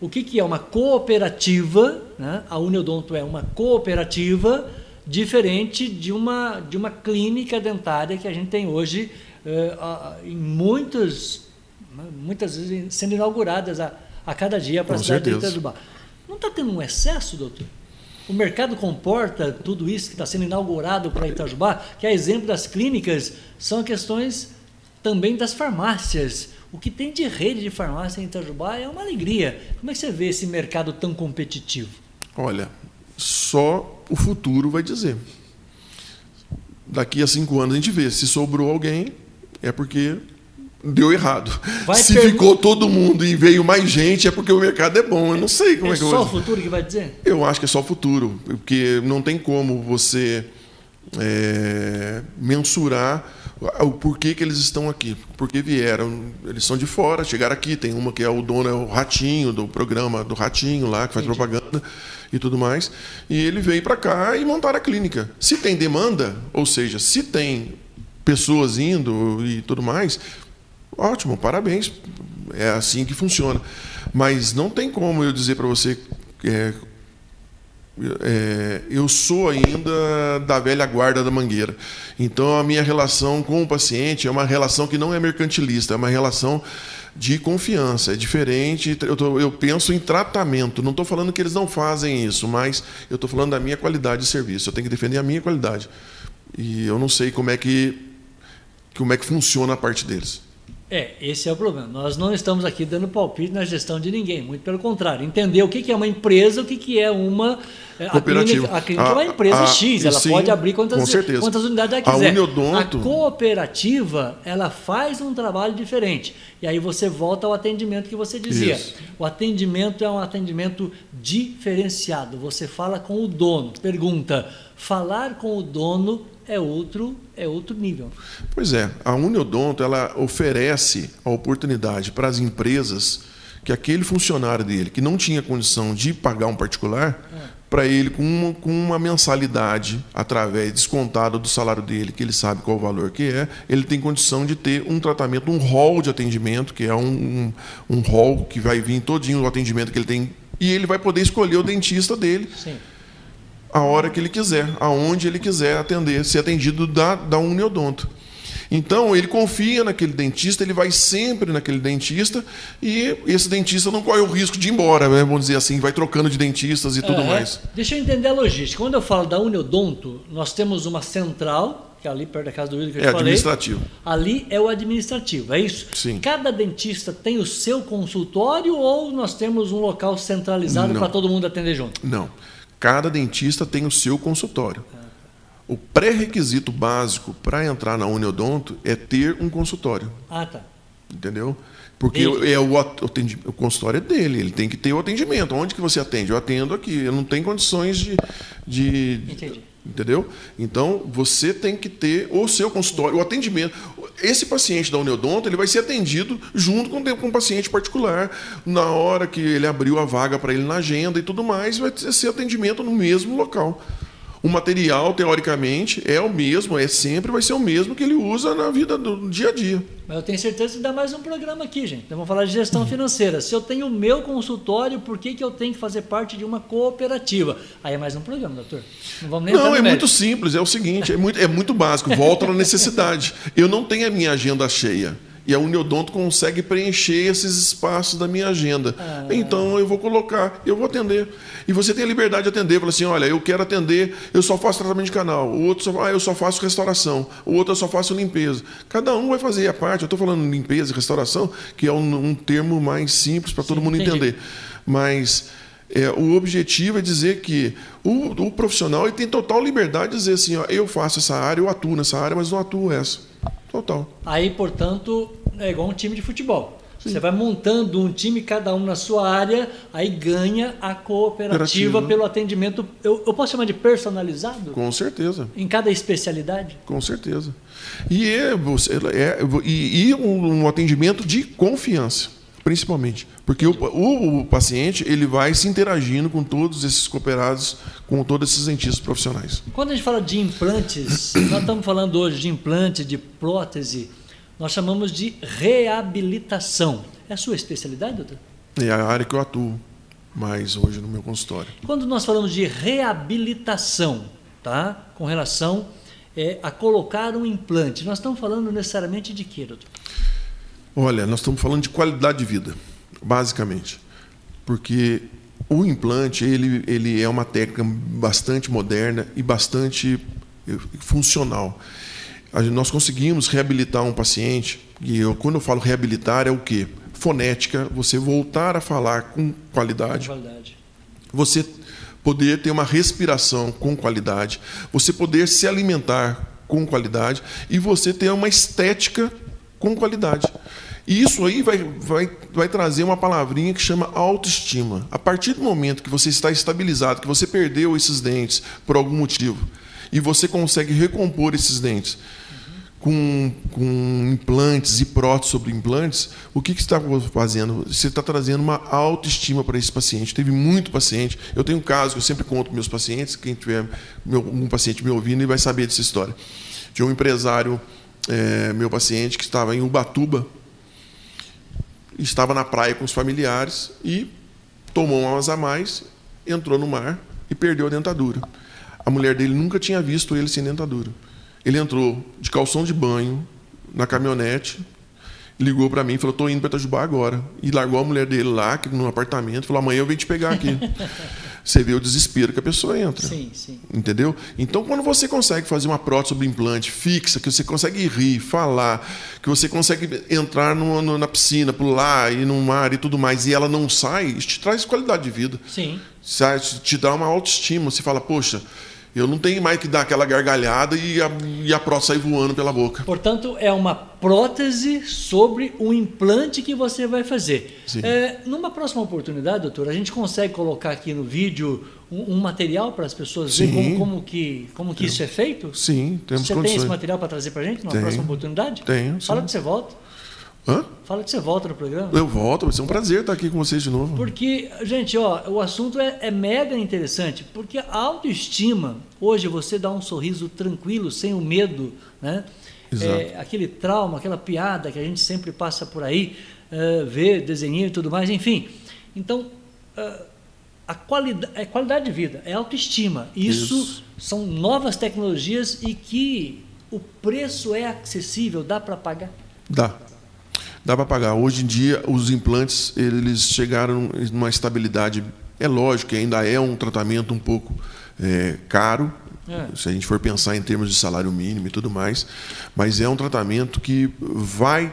o que, que é uma cooperativa, né? a Uniodonto é uma cooperativa diferente de uma, de uma clínica dentária que a gente tem hoje eh, a- a- em muitas, muitas vezes sendo inauguradas a, a cada dia para a cidade de certeza. Itajubá. Não está tendo um excesso, doutor? O mercado comporta tudo isso que está sendo inaugurado para Itajubá, que é exemplo das clínicas, são questões também das farmácias. O que tem de rede de farmácia em Itajubá é uma alegria. Como é que você vê esse mercado tão competitivo? Olha, só o futuro vai dizer. Daqui a cinco anos a gente vê. Se sobrou alguém, é porque deu errado. Vai Se ficou todo mundo e veio mais gente, é porque o mercado é bom. Eu não sei como é, é que eu só vou o futuro que vai dizer? Eu acho que é só o futuro, porque não tem como você é, mensurar o porquê que eles estão aqui, porque vieram, eles são de fora, chegaram aqui, tem uma que é o dono, é o Ratinho, do programa do Ratinho lá, que faz Entendi. propaganda e tudo mais, e ele veio para cá e montaram a clínica. Se tem demanda, ou seja, se tem pessoas indo e tudo mais, ótimo, parabéns, é assim que funciona. Mas não tem como eu dizer para você é, é, eu sou ainda da velha guarda da mangueira. Então a minha relação com o paciente é uma relação que não é mercantilista, é uma relação de confiança. É diferente. Eu, tô- eu penso em tratamento. Não estou falando que eles não fazem isso, mas eu estou falando da minha qualidade de serviço. Eu tenho que defender a minha qualidade. E eu não sei como é que como é que funciona a parte deles. É, esse é o problema. Nós não estamos aqui dando palpite na gestão de ninguém, muito pelo contrário. Entender o que é uma empresa, o que é uma. é, A Cooperativa. clínica, a clínica é uma A- empresa a- X, ela sim, pode abrir quantas, quantas unidades ela A quiser. Uniodonto- A cooperativa, ela faz um trabalho diferente. E aí você volta ao atendimento que você dizia. Isso. O atendimento é um atendimento diferenciado. Você fala com o dono. Pergunta: falar com o dono é outro, é outro nível. Pois é, a Uniodonto ela oferece a oportunidade para as empresas que aquele funcionário dele que não tinha condição de pagar um particular, para ele com uma, com uma mensalidade através descontada do salário dele, que ele sabe qual o valor que é, ele tem condição de ter um tratamento, um rol de atendimento, que é um, um, um rol que vai vir todinho o atendimento que ele tem, e ele vai poder escolher o dentista dele Sim. A hora que ele quiser, aonde ele quiser atender, ser atendido da, da Uniodonto. Então, ele confia naquele dentista, ele vai sempre naquele dentista e esse dentista não corre o risco de ir embora, né? vamos dizer assim, vai trocando de dentistas e tudo Aham. mais. Deixa eu entender a logística. Quando eu falo da Uniodonto, nós temos uma central, que é ali perto da casa do William que eu É falei. administrativo. Ali é o administrativo, é isso? Sim. Cada dentista tem o seu consultório ou nós temos um local centralizado Não. para todo mundo atender junto? Não. Cada dentista tem o seu consultório. O pré-requisito básico para entrar na Uniodonto é ter um consultório. Ah, tá. Entendeu? Porque é o, o consultório é dele, ele tem que ter o atendimento. Onde que você atende? Eu atendo aqui. Eu não tenho condições de. de Entendi. Entendeu? Então, você tem que ter o seu consultório, o atendimento. Esse paciente da Uniodonto ele vai ser atendido junto com, com um paciente particular, na hora que ele abriu a vaga para ele na agenda e tudo mais, vai ser atendimento no mesmo local o material, teoricamente, é o mesmo, é sempre vai ser o mesmo que ele usa na vida do dia a dia. Mas eu tenho certeza que dá mais um programa aqui, gente. Então, vamos falar de gestão financeira. Se eu tenho o meu consultório, por que, que eu tenho que fazer parte de uma cooperativa? Aí é mais um programa, doutor. Não vamos nem Não, é muito simples. É o seguinte, é muito, é muito básico. Volta na necessidade. Eu não tenho a minha agenda cheia. E a Uniodonto consegue preencher esses espaços da minha agenda. Ah. Então eu vou colocar, eu vou atender. E você tem a liberdade de atender. Fala assim: olha, eu quero atender, eu só faço tratamento de canal. O outro só, ah, eu só faço restauração. O outro eu só faço limpeza. Cada um vai fazer a parte. Eu estou falando limpeza e restauração, que é um, um termo mais simples para todo mundo entendi. entender. Mas. É, o objetivo é dizer que o, o profissional ele tem total liberdade de dizer assim: ó, eu faço essa área, eu atuo nessa área, mas não atuo essa. Total. Aí, portanto, é igual um time de futebol. Sim. Você vai montando um time, cada um na sua área, aí ganha a cooperativa pelo atendimento. Eu, eu, posso chamar de personalizado? Com certeza. Em cada especialidade? Com certeza. E, é, é, e, e um, um atendimento de confiança principalmente, porque o, o, o, paciente ele vai se interagindo com todos esses cooperados, com todos esses dentistas profissionais. Quando a gente fala de implantes, nós estamos falando hoje de implante, de prótese, nós chamamos de reabilitação. É a sua especialidade, doutor? É a área que eu atuo mais hoje no meu consultório. Quando nós falamos de reabilitação, tá? Com relação é, a colocar um implante, nós estamos falando necessariamente de quê, doutor? Olha, nós estamos falando de qualidade de vida, basicamente. Porque o implante ele, ele é uma técnica bastante moderna e bastante eh, funcional. Nós conseguimos reabilitar um paciente, e eu, quando eu falo reabilitar, é o quê? Fonética, você voltar a falar com qualidade. qualidade. Você poder ter uma respiração com qualidade, você poder se alimentar com qualidade e você ter uma estética com qualidade. E isso aí vai, vai, vai trazer uma palavrinha que chama autoestima. A partir do momento que você está estabilizado, que você perdeu esses dentes por algum motivo, e você consegue recompor esses dentes com, com implantes e próteses sobre implantes, o que, que você está fazendo? Você está trazendo uma autoestima para esse paciente. Teve muito paciente. Eu tenho um caso que eu sempre conto para meus pacientes, quem tiver meu, um paciente me ouvindo, ele vai saber dessa história. De um empresário é, meu paciente que estava em Ubatuba, estava na praia com os familiares e tomou umas a mais, entrou no mar e perdeu a dentadura. A mulher dele nunca tinha visto ele sem dentadura. Ele entrou de calção de banho na caminhonete, ligou para mim e falou: "Tô indo para Itajubá agora". E largou a mulher dele lá no apartamento, falou: "Amanhã eu venho te pegar aqui". você vê o desespero que a pessoa entra. Sim, sim. Entendeu? Então, quando você consegue fazer uma prótese sobre implante fixa, que você consegue rir, falar, que você consegue entrar no, no, na piscina, pular, ir no mar e tudo mais, e ela não sai, isso te traz qualidade de vida. Sim. Te dá uma autoestima. Você fala, poxa, eu não tenho mais que dar aquela gargalhada e a, e a prótese sair voando pela boca. Portanto, é uma prótese sobre um implante que você vai fazer. É, numa próxima oportunidade, doutor, a gente consegue colocar aqui no vídeo um, um material para as pessoas verem como, como, que, como que isso é feito? Sim, temos Você condições. tem esse material para trazer para a gente numa tenho, próxima oportunidade? Tenho. Fala que você volta. Hã? Fala que você volta no programa. Eu volto, vai ser um prazer estar aqui com vocês de novo. Porque, gente, ó, o assunto é, é mega interessante, porque a autoestima, hoje você dá um sorriso tranquilo, sem o medo, né? Exato. É, aquele trauma, aquela piada que a gente sempre passa por aí, uh, vê desenho e tudo mais, enfim. Então, uh, a qualidade, é qualidade de vida, é autoestima. Isso, Isso. são novas tecnologias e que o preço é acessível, dá para pagar? Dá dá para pagar. Hoje em dia, os implantes eles chegaram numa estabilidade. É lógico que ainda é um tratamento um pouco é, caro, é. se a gente for pensar em termos de salário mínimo e tudo mais, mas é um tratamento que vai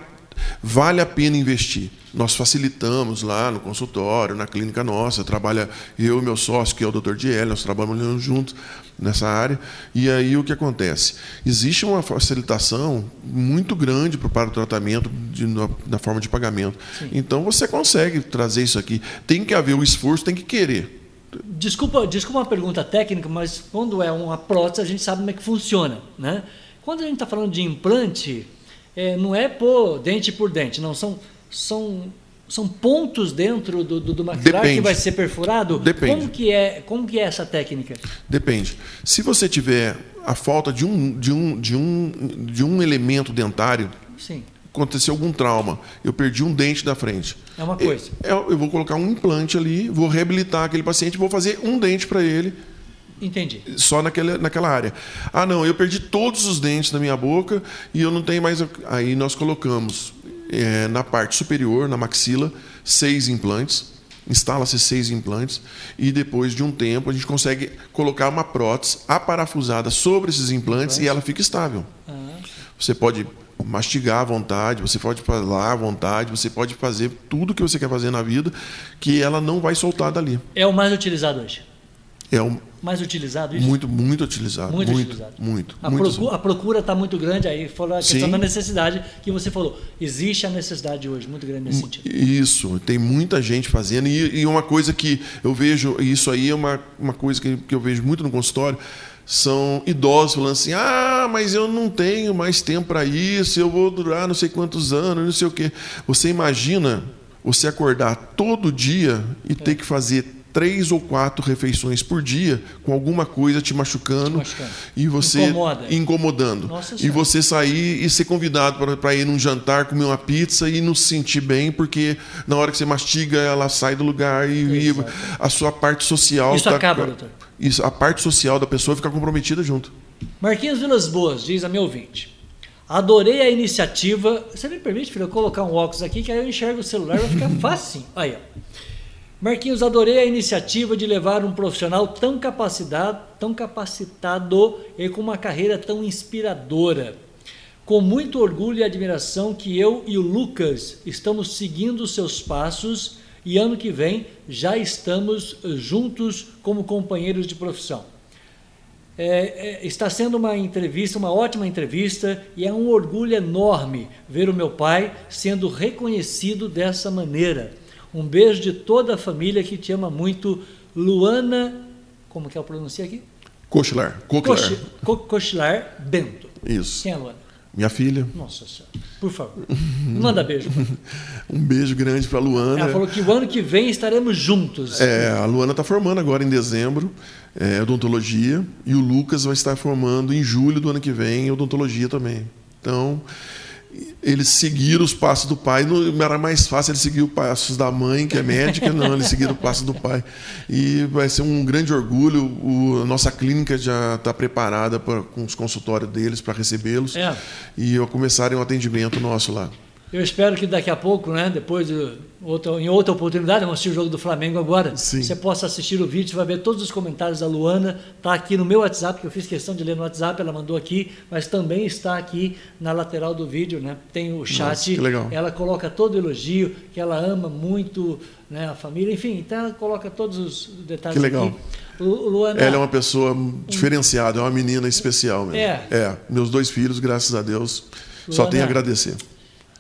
vale a pena investir. Nós facilitamos lá no consultório, na clínica nossa, trabalha eu e meu sócio, que é o Dr. Diel, nós trabalhamos juntos nessa área. E aí o que acontece? Existe uma facilitação muito grande para o tratamento de, na, na, forma de pagamento. Sim. Então você consegue trazer isso aqui. Tem que haver o esforço, tem que querer. Desculpa, desculpa uma pergunta técnica, mas quando é uma prótese, a gente sabe como é que funciona. Né? Quando a gente está falando de implante, é, não é por dente por dente, não. São, são, são pontos dentro do, do, do maxilar Depende. que vai ser perfurado? Depende. Como que, é, como que é essa técnica? Depende. Se você tiver a falta de um, de um, de um, de um elemento dentário, Sim aconteceu algum trauma, eu perdi um dente da frente. É uma coisa. Eu, eu vou colocar um implante ali, vou reabilitar aquele paciente, vou fazer um dente para ele. Entendi. Só naquela, naquela área. Ah, não, eu perdi todos os dentes da minha boca e eu não tenho mais. Aí nós colocamos é, na parte superior, na maxila, seis implantes. Instala-se seis implantes e depois de um tempo a gente consegue colocar uma prótese aparafusada sobre esses implantes e ela fica estável. Ah. Você pode mastigar à vontade, você pode falar à vontade, você pode fazer tudo que você quer fazer na vida, que ela não vai soltar dali. É o mais utilizado hoje. É o mais utilizado isso? Muito, muito utilizado. Muito, muito utilizado. Muito. A, muito procura, a procura está muito grande aí, falou a questão Sim. da necessidade que você falou. Existe a necessidade hoje, muito grande nesse sentido. Isso, tem muita gente fazendo. E, e uma coisa que eu vejo, isso aí é uma, uma coisa que, que eu vejo muito no consultório, são idosos falando assim: ah, mas eu não tenho mais tempo para isso, eu vou durar não sei quantos anos, não sei o quê. Você imagina você acordar todo dia e é. ter que fazer três ou quatro refeições por dia com alguma coisa te machucando, te machucando. e você Incomoda. incomodando. Nossa e você sair e ser convidado para ir num jantar, comer uma pizza e não se sentir bem, porque na hora que você mastiga, ela sai do lugar e, e a sua parte social. Isso tá, acaba, doutor isso, a parte social da pessoa fica comprometida junto. Marquinhos Vilas Boas diz a meu ouvinte. Adorei a iniciativa. Você me permite, filho, eu colocar um óculos aqui que aí eu enxergo o celular, vai ficar fácil. Aí, ó. Marquinhos, adorei a iniciativa de levar um profissional tão capacitado, tão capacitado e com uma carreira tão inspiradora. Com muito orgulho e admiração que eu e o Lucas estamos seguindo seus passos e ano que vem já estamos juntos como companheiros de profissão. É, é, está sendo uma entrevista, uma ótima entrevista, e é um orgulho enorme ver o meu pai sendo reconhecido dessa maneira. Um beijo de toda a família que te ama muito, Luana. Como que é o pronuncia aqui? Cochilar. Cochilar. Cochilar Bento. Isso. Quem é a Luana? Minha filha. Nossa Senhora. Por favor. Manda beijo. um beijo grande para a Luana. Ela falou que o ano que vem estaremos juntos. É, a Luana está formando agora em dezembro é, odontologia e o Lucas vai estar formando em julho do ano que vem odontologia também. Então, eles seguiram os passos do pai. Não era mais fácil ele seguir os passos da mãe, que é médica, não, eles seguiram os passos do pai. E vai ser um grande orgulho. O, a nossa clínica já está preparada pra, com os consultórios deles para recebê-los é. e começarem o um atendimento nosso lá. Eu espero que daqui a pouco, né, depois de outra, em outra oportunidade, vamos assistir o jogo do Flamengo agora, Sim. você possa assistir o vídeo, você vai ver todos os comentários da Luana, está aqui no meu WhatsApp, que eu fiz questão de ler no WhatsApp, ela mandou aqui, mas também está aqui na lateral do vídeo, né? Tem o chat, Nossa, ela coloca todo o elogio, que ela ama muito né, a família, enfim, então ela coloca todos os detalhes que legal. aqui. Luana, ela é uma pessoa diferenciada, é uma menina especial mesmo. É. é. Meus dois filhos, graças a Deus, Luana, só tenho a agradecer.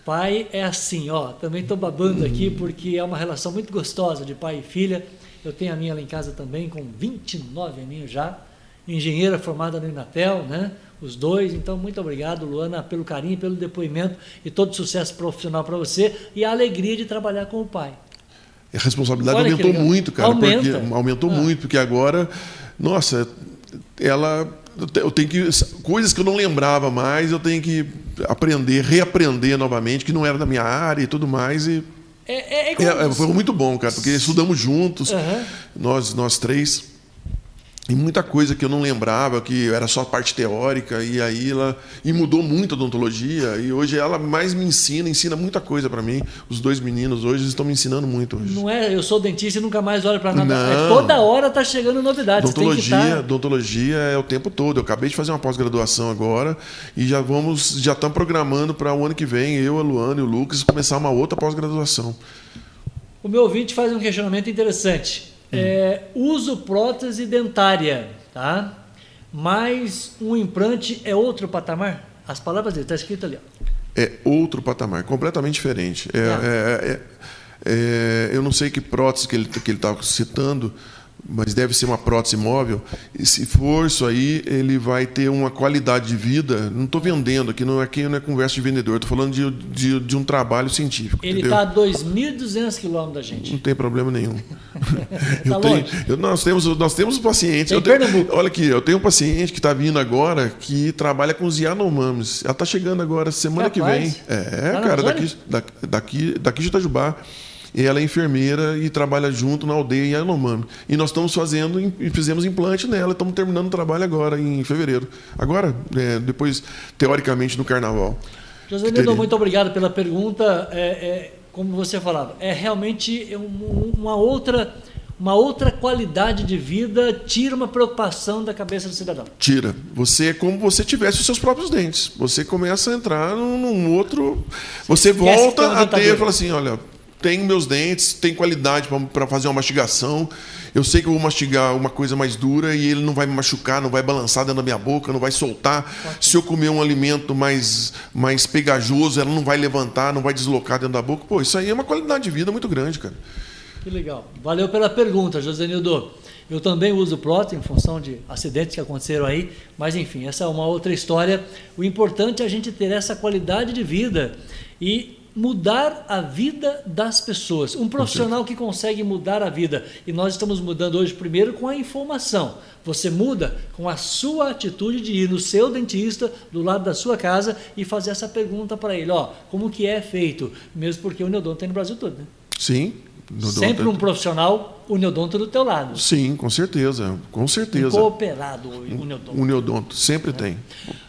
Pai é assim, ó. Também estou babando aqui porque é uma relação muito gostosa de pai e filha. Eu tenho a minha lá em casa também, com 29 aninhos já. Engenheira formada no Inatel, né? Os dois. Então, muito obrigado, Luana, pelo carinho, pelo depoimento e todo sucesso profissional para você e a alegria de trabalhar com o pai. A responsabilidade Olha aumentou muito, cara. Aumenta. Porque, aumentou ah. muito, porque agora, nossa, ela eu tenho que coisas que eu não lembrava mais, eu tenho que aprender, reaprender novamente, que não era da minha área e tudo mais e é, é, é, é foi muito bom, cara, porque estudamos juntos, uhum. nós nós três e muita coisa que eu não lembrava, que era só parte teórica, e aí ela e mudou muito a odontologia, e hoje ela mais me ensina, ensina muita coisa para mim. Os dois meninos hoje estão me ensinando muito hoje. Não é, eu sou dentista e nunca mais olho para nada. É, toda hora tá chegando novidades. Odontologia, tá... odontologia é o tempo todo. Eu acabei de fazer uma pós-graduação agora e já vamos, já estamos programando para o ano que vem, eu, a Luana e o Lucas começar uma outra pós-graduação. O meu ouvinte faz um questionamento interessante. É, uso prótese dentária, tá? Mas um implante é outro patamar? As palavras dele, está escrito ali. Ó. É outro patamar, completamente diferente. É, tá. é, é, é, eu não sei que prótese que ele está que ele tá citando, mas deve ser uma prótese móvel. E se for isso aí, ele vai ter uma qualidade de vida. Não estou vendendo aqui, não é, aqui não é conversa de vendedor, estou falando de, de, de, um trabalho científico. Ele está a 2.200 quilômetros da gente. Não tem problema nenhum. tá tenho, eu, nós temos nós temos pacientes. Eu tenho, olha aqui, eu tenho um paciente que está vindo agora que trabalha com os Yanomamis. Ela está chegando agora semana Capaz? que vem. É, tá cara, daqui, daqui, daqui de Itajubá ela é enfermeira e trabalha junto na aldeia em Yanomami. E nós estamos fazendo, e fizemos implante nela, estamos terminando o trabalho agora, em fevereiro. Agora, é, depois, teoricamente, no carnaval. José Nildo, muito obrigado pela pergunta. É, é, como você falava, é realmente uma outra uma outra qualidade de vida tira uma preocupação da cabeça do cidadão. Tira. Você é como você tivesse os seus próprios dentes. Você começa a entrar num, num outro. Você volta a ter e fala assim: olha, tenho meus dentes, tem qualidade para fazer uma mastigação. Eu sei que eu vou mastigar uma coisa mais dura e ele não vai me machucar, não vai balançar dentro da minha boca, não vai soltar. Se eu comer um alimento mais, mais pegajoso, ela não vai levantar, não vai deslocar dentro da boca. Pô, isso aí é uma qualidade de vida muito grande, cara. Que legal. Valeu pela pergunta, José Nildo. Eu também uso Proto em função de acidentes que aconteceram aí, mas enfim, essa é uma outra história. O importante é a gente ter essa qualidade de vida e mudar a vida das pessoas. Um profissional que consegue mudar a vida. E nós estamos mudando hoje, primeiro, com a informação. Você muda com a sua atitude de ir no seu dentista, do lado da sua casa, e fazer essa pergunta para ele: ó, como que é feito? Mesmo porque o Neodon tem no Brasil todo, né? Sim. Sempre um profissional uniodonto do teu lado. Sim, com certeza, com certeza. Um cooperado uniodonto. Uniodonto, sempre é. tem.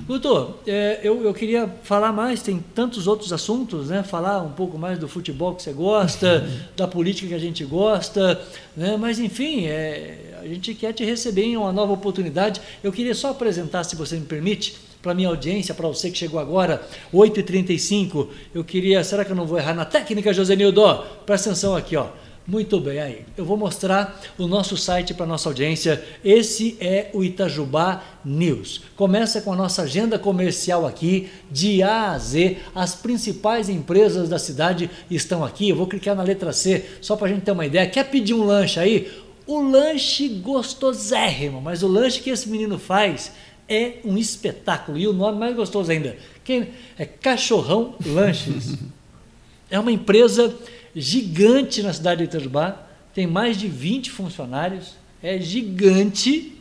Doutor, é, eu, eu queria falar mais, tem tantos outros assuntos, né? Falar um pouco mais do futebol que você gosta, da política que a gente gosta, né? Mas enfim, é, a gente quer te receber em uma nova oportunidade. Eu queria só apresentar, se você me permite, para minha audiência, para você que chegou agora, 8h35, eu queria, será que eu não vou errar na técnica, José Nildo? Presta atenção aqui, ó. Muito bem, aí. Eu vou mostrar o nosso site para nossa audiência. Esse é o Itajubá News. Começa com a nossa agenda comercial aqui, de A a Z. As principais empresas da cidade estão aqui. Eu vou clicar na letra C, só para a gente ter uma ideia. Quer pedir um lanche aí? O lanche gostosérrimo, mas o lanche que esse menino faz é um espetáculo. E o nome mais gostoso ainda, que é Cachorrão Lanches. é uma empresa gigante na cidade de Itajubá, tem mais de 20 funcionários, é gigante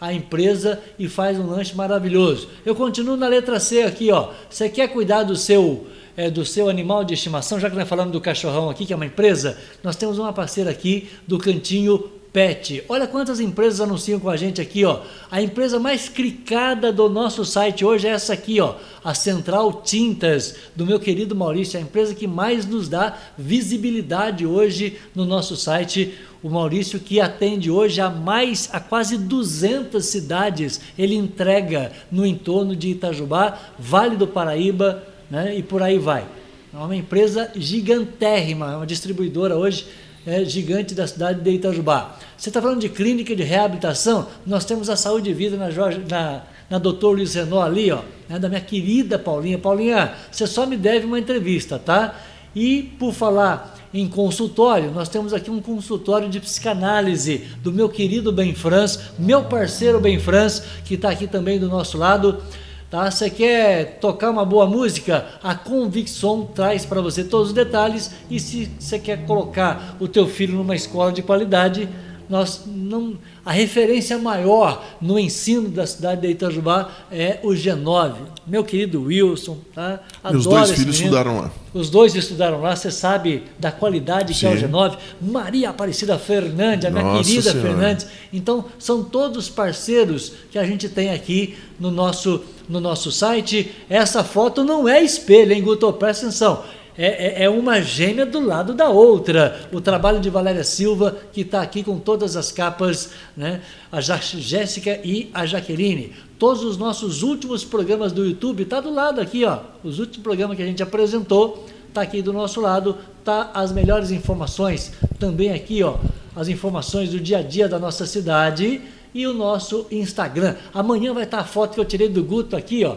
a empresa e faz um lanche maravilhoso. Eu continuo na letra C aqui, ó. Você quer cuidar do seu é, do seu animal de estimação, já que nós falamos do cachorrão aqui, que é uma empresa, nós temos uma parceira aqui do Cantinho Pet. Olha quantas empresas anunciam com a gente aqui, ó. A empresa mais clicada do nosso site hoje é essa aqui, ó, a Central Tintas do meu querido Maurício, a empresa que mais nos dá visibilidade hoje no nosso site. O Maurício que atende hoje a mais a quase 200 cidades, ele entrega no entorno de Itajubá, Vale do Paraíba, né? E por aí vai. É uma empresa gigantérrima, é uma distribuidora hoje é, gigante da cidade de Itajubá. Você está falando de clínica de reabilitação? Nós temos a saúde e vida na, Jorge, na, na Luiz Renault ali, ó, né, da minha querida Paulinha. Paulinha, você só me deve uma entrevista, tá? E por falar em consultório, nós temos aqui um consultório de psicanálise do meu querido Ben Franz, meu parceiro Ben Franz, que está aqui também do nosso lado. Tá? Você quer tocar uma boa música? A Convicção traz para você todos os detalhes e se você quer colocar o teu filho numa escola de qualidade, nós não, a referência maior no ensino da cidade de Itajubá é o G9. Meu querido Wilson, tá? Adoro Meus dois filhos menino. estudaram lá. Os dois estudaram lá, você sabe da qualidade Sim. que é o G9. Maria Aparecida Fernandes, a minha Nossa querida senhora. Fernandes. Então, são todos parceiros que a gente tem aqui no nosso, no nosso site. Essa foto não é espelho, hein, Guto? Presta atenção é, é, é, uma gêmea do lado da outra. O trabalho de Valéria Silva, que está aqui com todas as capas, né? a Jéssica e a Jaqueline. Todos os nossos últimos programas do YouTube, está do lado aqui, ó. Os últimos programas que a gente apresentou, está aqui do nosso lado, tá as melhores informações. Também aqui, ó, as informações do dia a dia da nossa cidade e o nosso Instagram. Amanhã vai estar tá a foto que eu tirei do Guto aqui, ó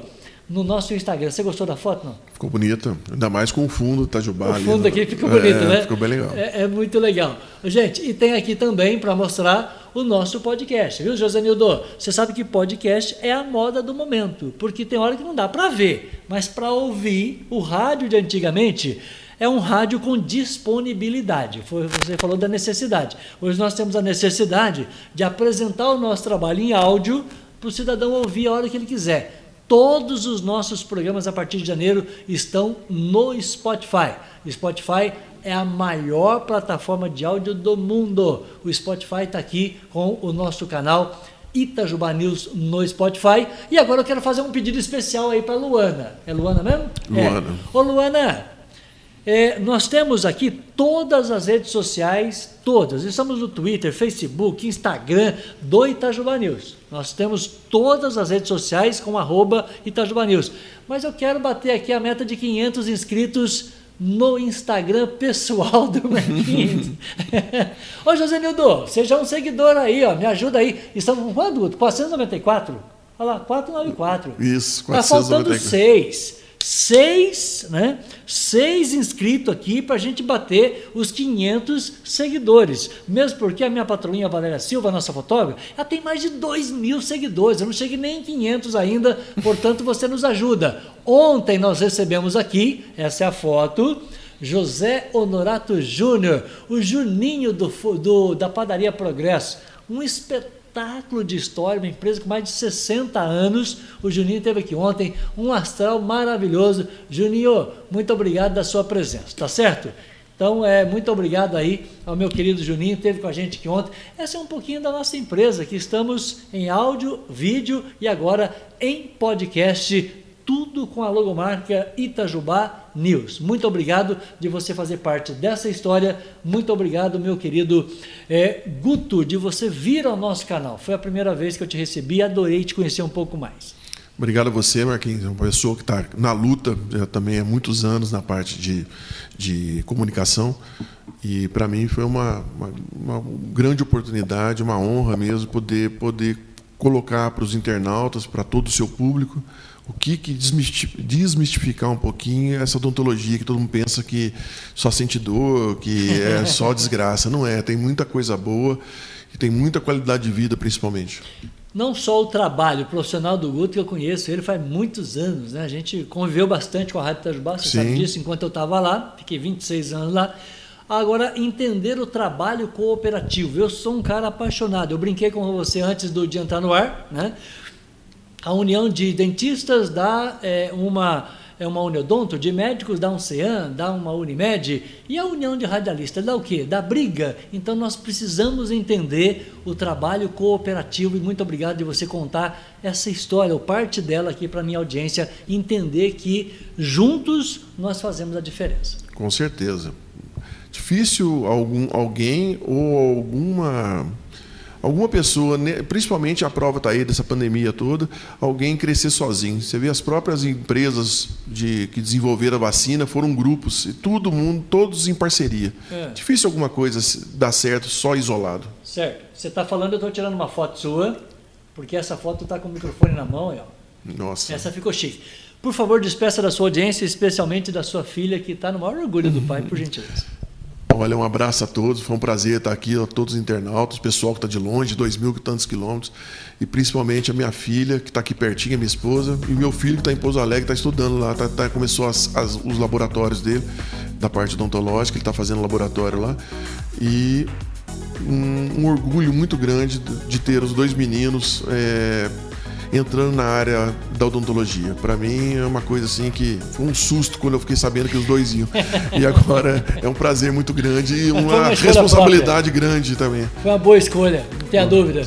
no nosso Instagram. Você gostou da foto, não? Ficou bonita, ainda mais com o fundo Itajubá. O fundo aqui ficou bonito, é, né? Ficou bem legal. É, é, muito legal. Gente, e tem aqui também para mostrar o nosso podcast, viu, José Nildo? Você sabe que podcast é a moda do momento, porque tem hora que não dá para ver, mas para ouvir o rádio de antigamente é um rádio com disponibilidade. Você falou da necessidade. Hoje nós temos a necessidade de apresentar o nosso trabalho em áudio para o cidadão ouvir a hora que ele quiser. Todos os nossos programas a partir de janeiro estão no Spotify. Spotify é a maior plataforma de áudio do mundo. O Spotify está aqui com o nosso canal Itajubá News no Spotify. E agora eu quero fazer um pedido especial aí para Luana. É Luana mesmo? Luana. É. Ô Luana, é, nós temos aqui todas as redes sociais, todas. Estamos no Twitter, Facebook, Instagram do Itajuba News. Nós temos todas as redes sociais com arroba Itajuba News. Mas eu quero bater aqui a meta de 500 inscritos no Instagram pessoal do Marquinhos. Ô José Nildo, seja um seguidor aí, ó, me ajuda aí. Estamos com quanto? 494? Olha lá, 494. Isso, 494. Está faltando seis seis, né, seis inscritos aqui para a gente bater os 500 seguidores. Mesmo porque a minha patroinha Valéria Silva, nossa fotógrafa, ela tem mais de 2 mil seguidores. Eu não cheguei nem em 500 ainda, portanto você nos ajuda. Ontem nós recebemos aqui, essa é a foto, José Honorato Júnior, o Juninho do, do, da Padaria Progresso. Um espetáculo espetáculo de história, uma empresa com mais de 60 anos. O Juninho teve aqui ontem, um astral maravilhoso. Juninho, muito obrigado da sua presença, tá certo? Então, é, muito obrigado aí ao meu querido Juninho, teve com a gente aqui ontem. Essa é um pouquinho da nossa empresa, que estamos em áudio, vídeo e agora em podcast tudo com a logomarca Itajubá News. Muito obrigado de você fazer parte dessa história. Muito obrigado, meu querido é, Guto, de você vir ao nosso canal. Foi a primeira vez que eu te recebi adorei te conhecer um pouco mais. Obrigado a você, Marquinhos. É uma pessoa que está na luta já também há muitos anos na parte de, de comunicação. E para mim foi uma, uma, uma grande oportunidade, uma honra mesmo poder, poder colocar para os internautas, para todo o seu público, o que, que desmistificar um pouquinho essa odontologia que todo mundo pensa que só sente dor, que é só desgraça. Não é, tem muita coisa boa e tem muita qualidade de vida, principalmente. Não só o trabalho profissional do Guto, que eu conheço ele faz muitos anos, né? A gente conviveu bastante com a Rádio Itajubá, você Sim. sabe disso, enquanto eu estava lá, fiquei 26 anos lá. Agora, entender o trabalho cooperativo. Eu sou um cara apaixonado. Eu brinquei com você antes do dia entrar no ar, né? A União de Dentistas dá é, uma, é uma Uniodonto, de médicos dá um CEAM, dá uma Unimed, e a União de Radialistas dá o quê? Dá briga. Então nós precisamos entender o trabalho cooperativo e muito obrigado de você contar essa história, ou parte dela aqui para a minha audiência, entender que juntos nós fazemos a diferença. Com certeza. Difícil algum, alguém ou alguma alguma pessoa, principalmente a prova está aí dessa pandemia toda, alguém crescer sozinho. Você vê as próprias empresas de, que desenvolveram a vacina foram grupos, e todo mundo, todos em parceria. É. Difícil alguma coisa dar certo só isolado. Certo. Você está falando, eu estou tirando uma foto sua, porque essa foto está com o microfone na mão. Ó. Nossa. Essa ficou chique. Por favor, despeça da sua audiência, especialmente da sua filha, que está no maior orgulho do pai, por gentileza. Olha, um abraço a todos. Foi um prazer estar aqui, a todos os internautas, o pessoal que está de longe, dois mil e tantos quilômetros, e principalmente a minha filha, que está aqui pertinho, a minha esposa, e meu filho que está em Pouso Alegre, está estudando lá, tá, tá começou as, as, os laboratórios dele, da parte odontológica, ele está fazendo laboratório lá. E um, um orgulho muito grande de ter os dois meninos é, entrando na área da odontologia. Para mim é uma coisa assim que foi um susto quando eu fiquei sabendo que os dois iam. e agora é um prazer muito grande e uma, uma responsabilidade própria. grande também. Foi uma boa escolha, não tenha dúvida.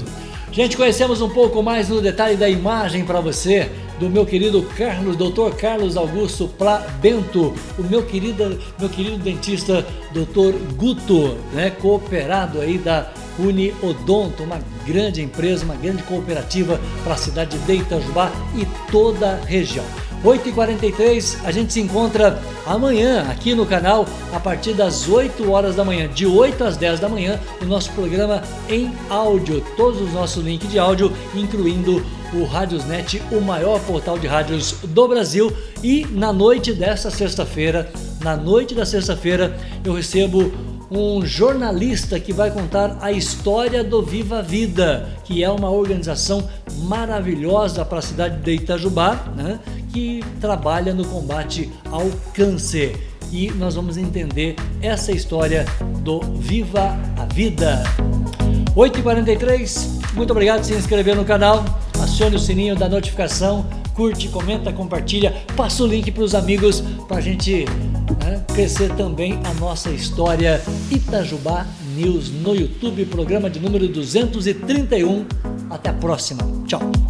Gente, conhecemos um pouco mais no detalhe da imagem para você do meu querido Carlos, Dr. Carlos Augusto Pla Bento, o meu querido, meu querido dentista Dr. Guto, né, cooperado aí da Uni Odonto, uma grande empresa, uma grande cooperativa para a cidade de Itajubá e toda a região. 8h43, a gente se encontra amanhã aqui no canal a partir das 8 horas da manhã, de 8 às 10 da manhã, o nosso programa em áudio, todos os nossos links de áudio, incluindo o Radiosnet, o maior portal de rádios do Brasil. E na noite desta sexta-feira, na noite da sexta-feira, eu recebo um jornalista que vai contar a história do Viva Vida, que é uma organização maravilhosa para a cidade de Itajubá, né, que trabalha no combate ao câncer. E nós vamos entender essa história do Viva a Vida. 8h43, muito obrigado por se inscrever no canal, acione o sininho da notificação, curte, comenta, compartilha, passa o link para os amigos para a gente né, crescer também a nossa história Itajubá News no YouTube, programa de número 231. Até a próxima. Tchau.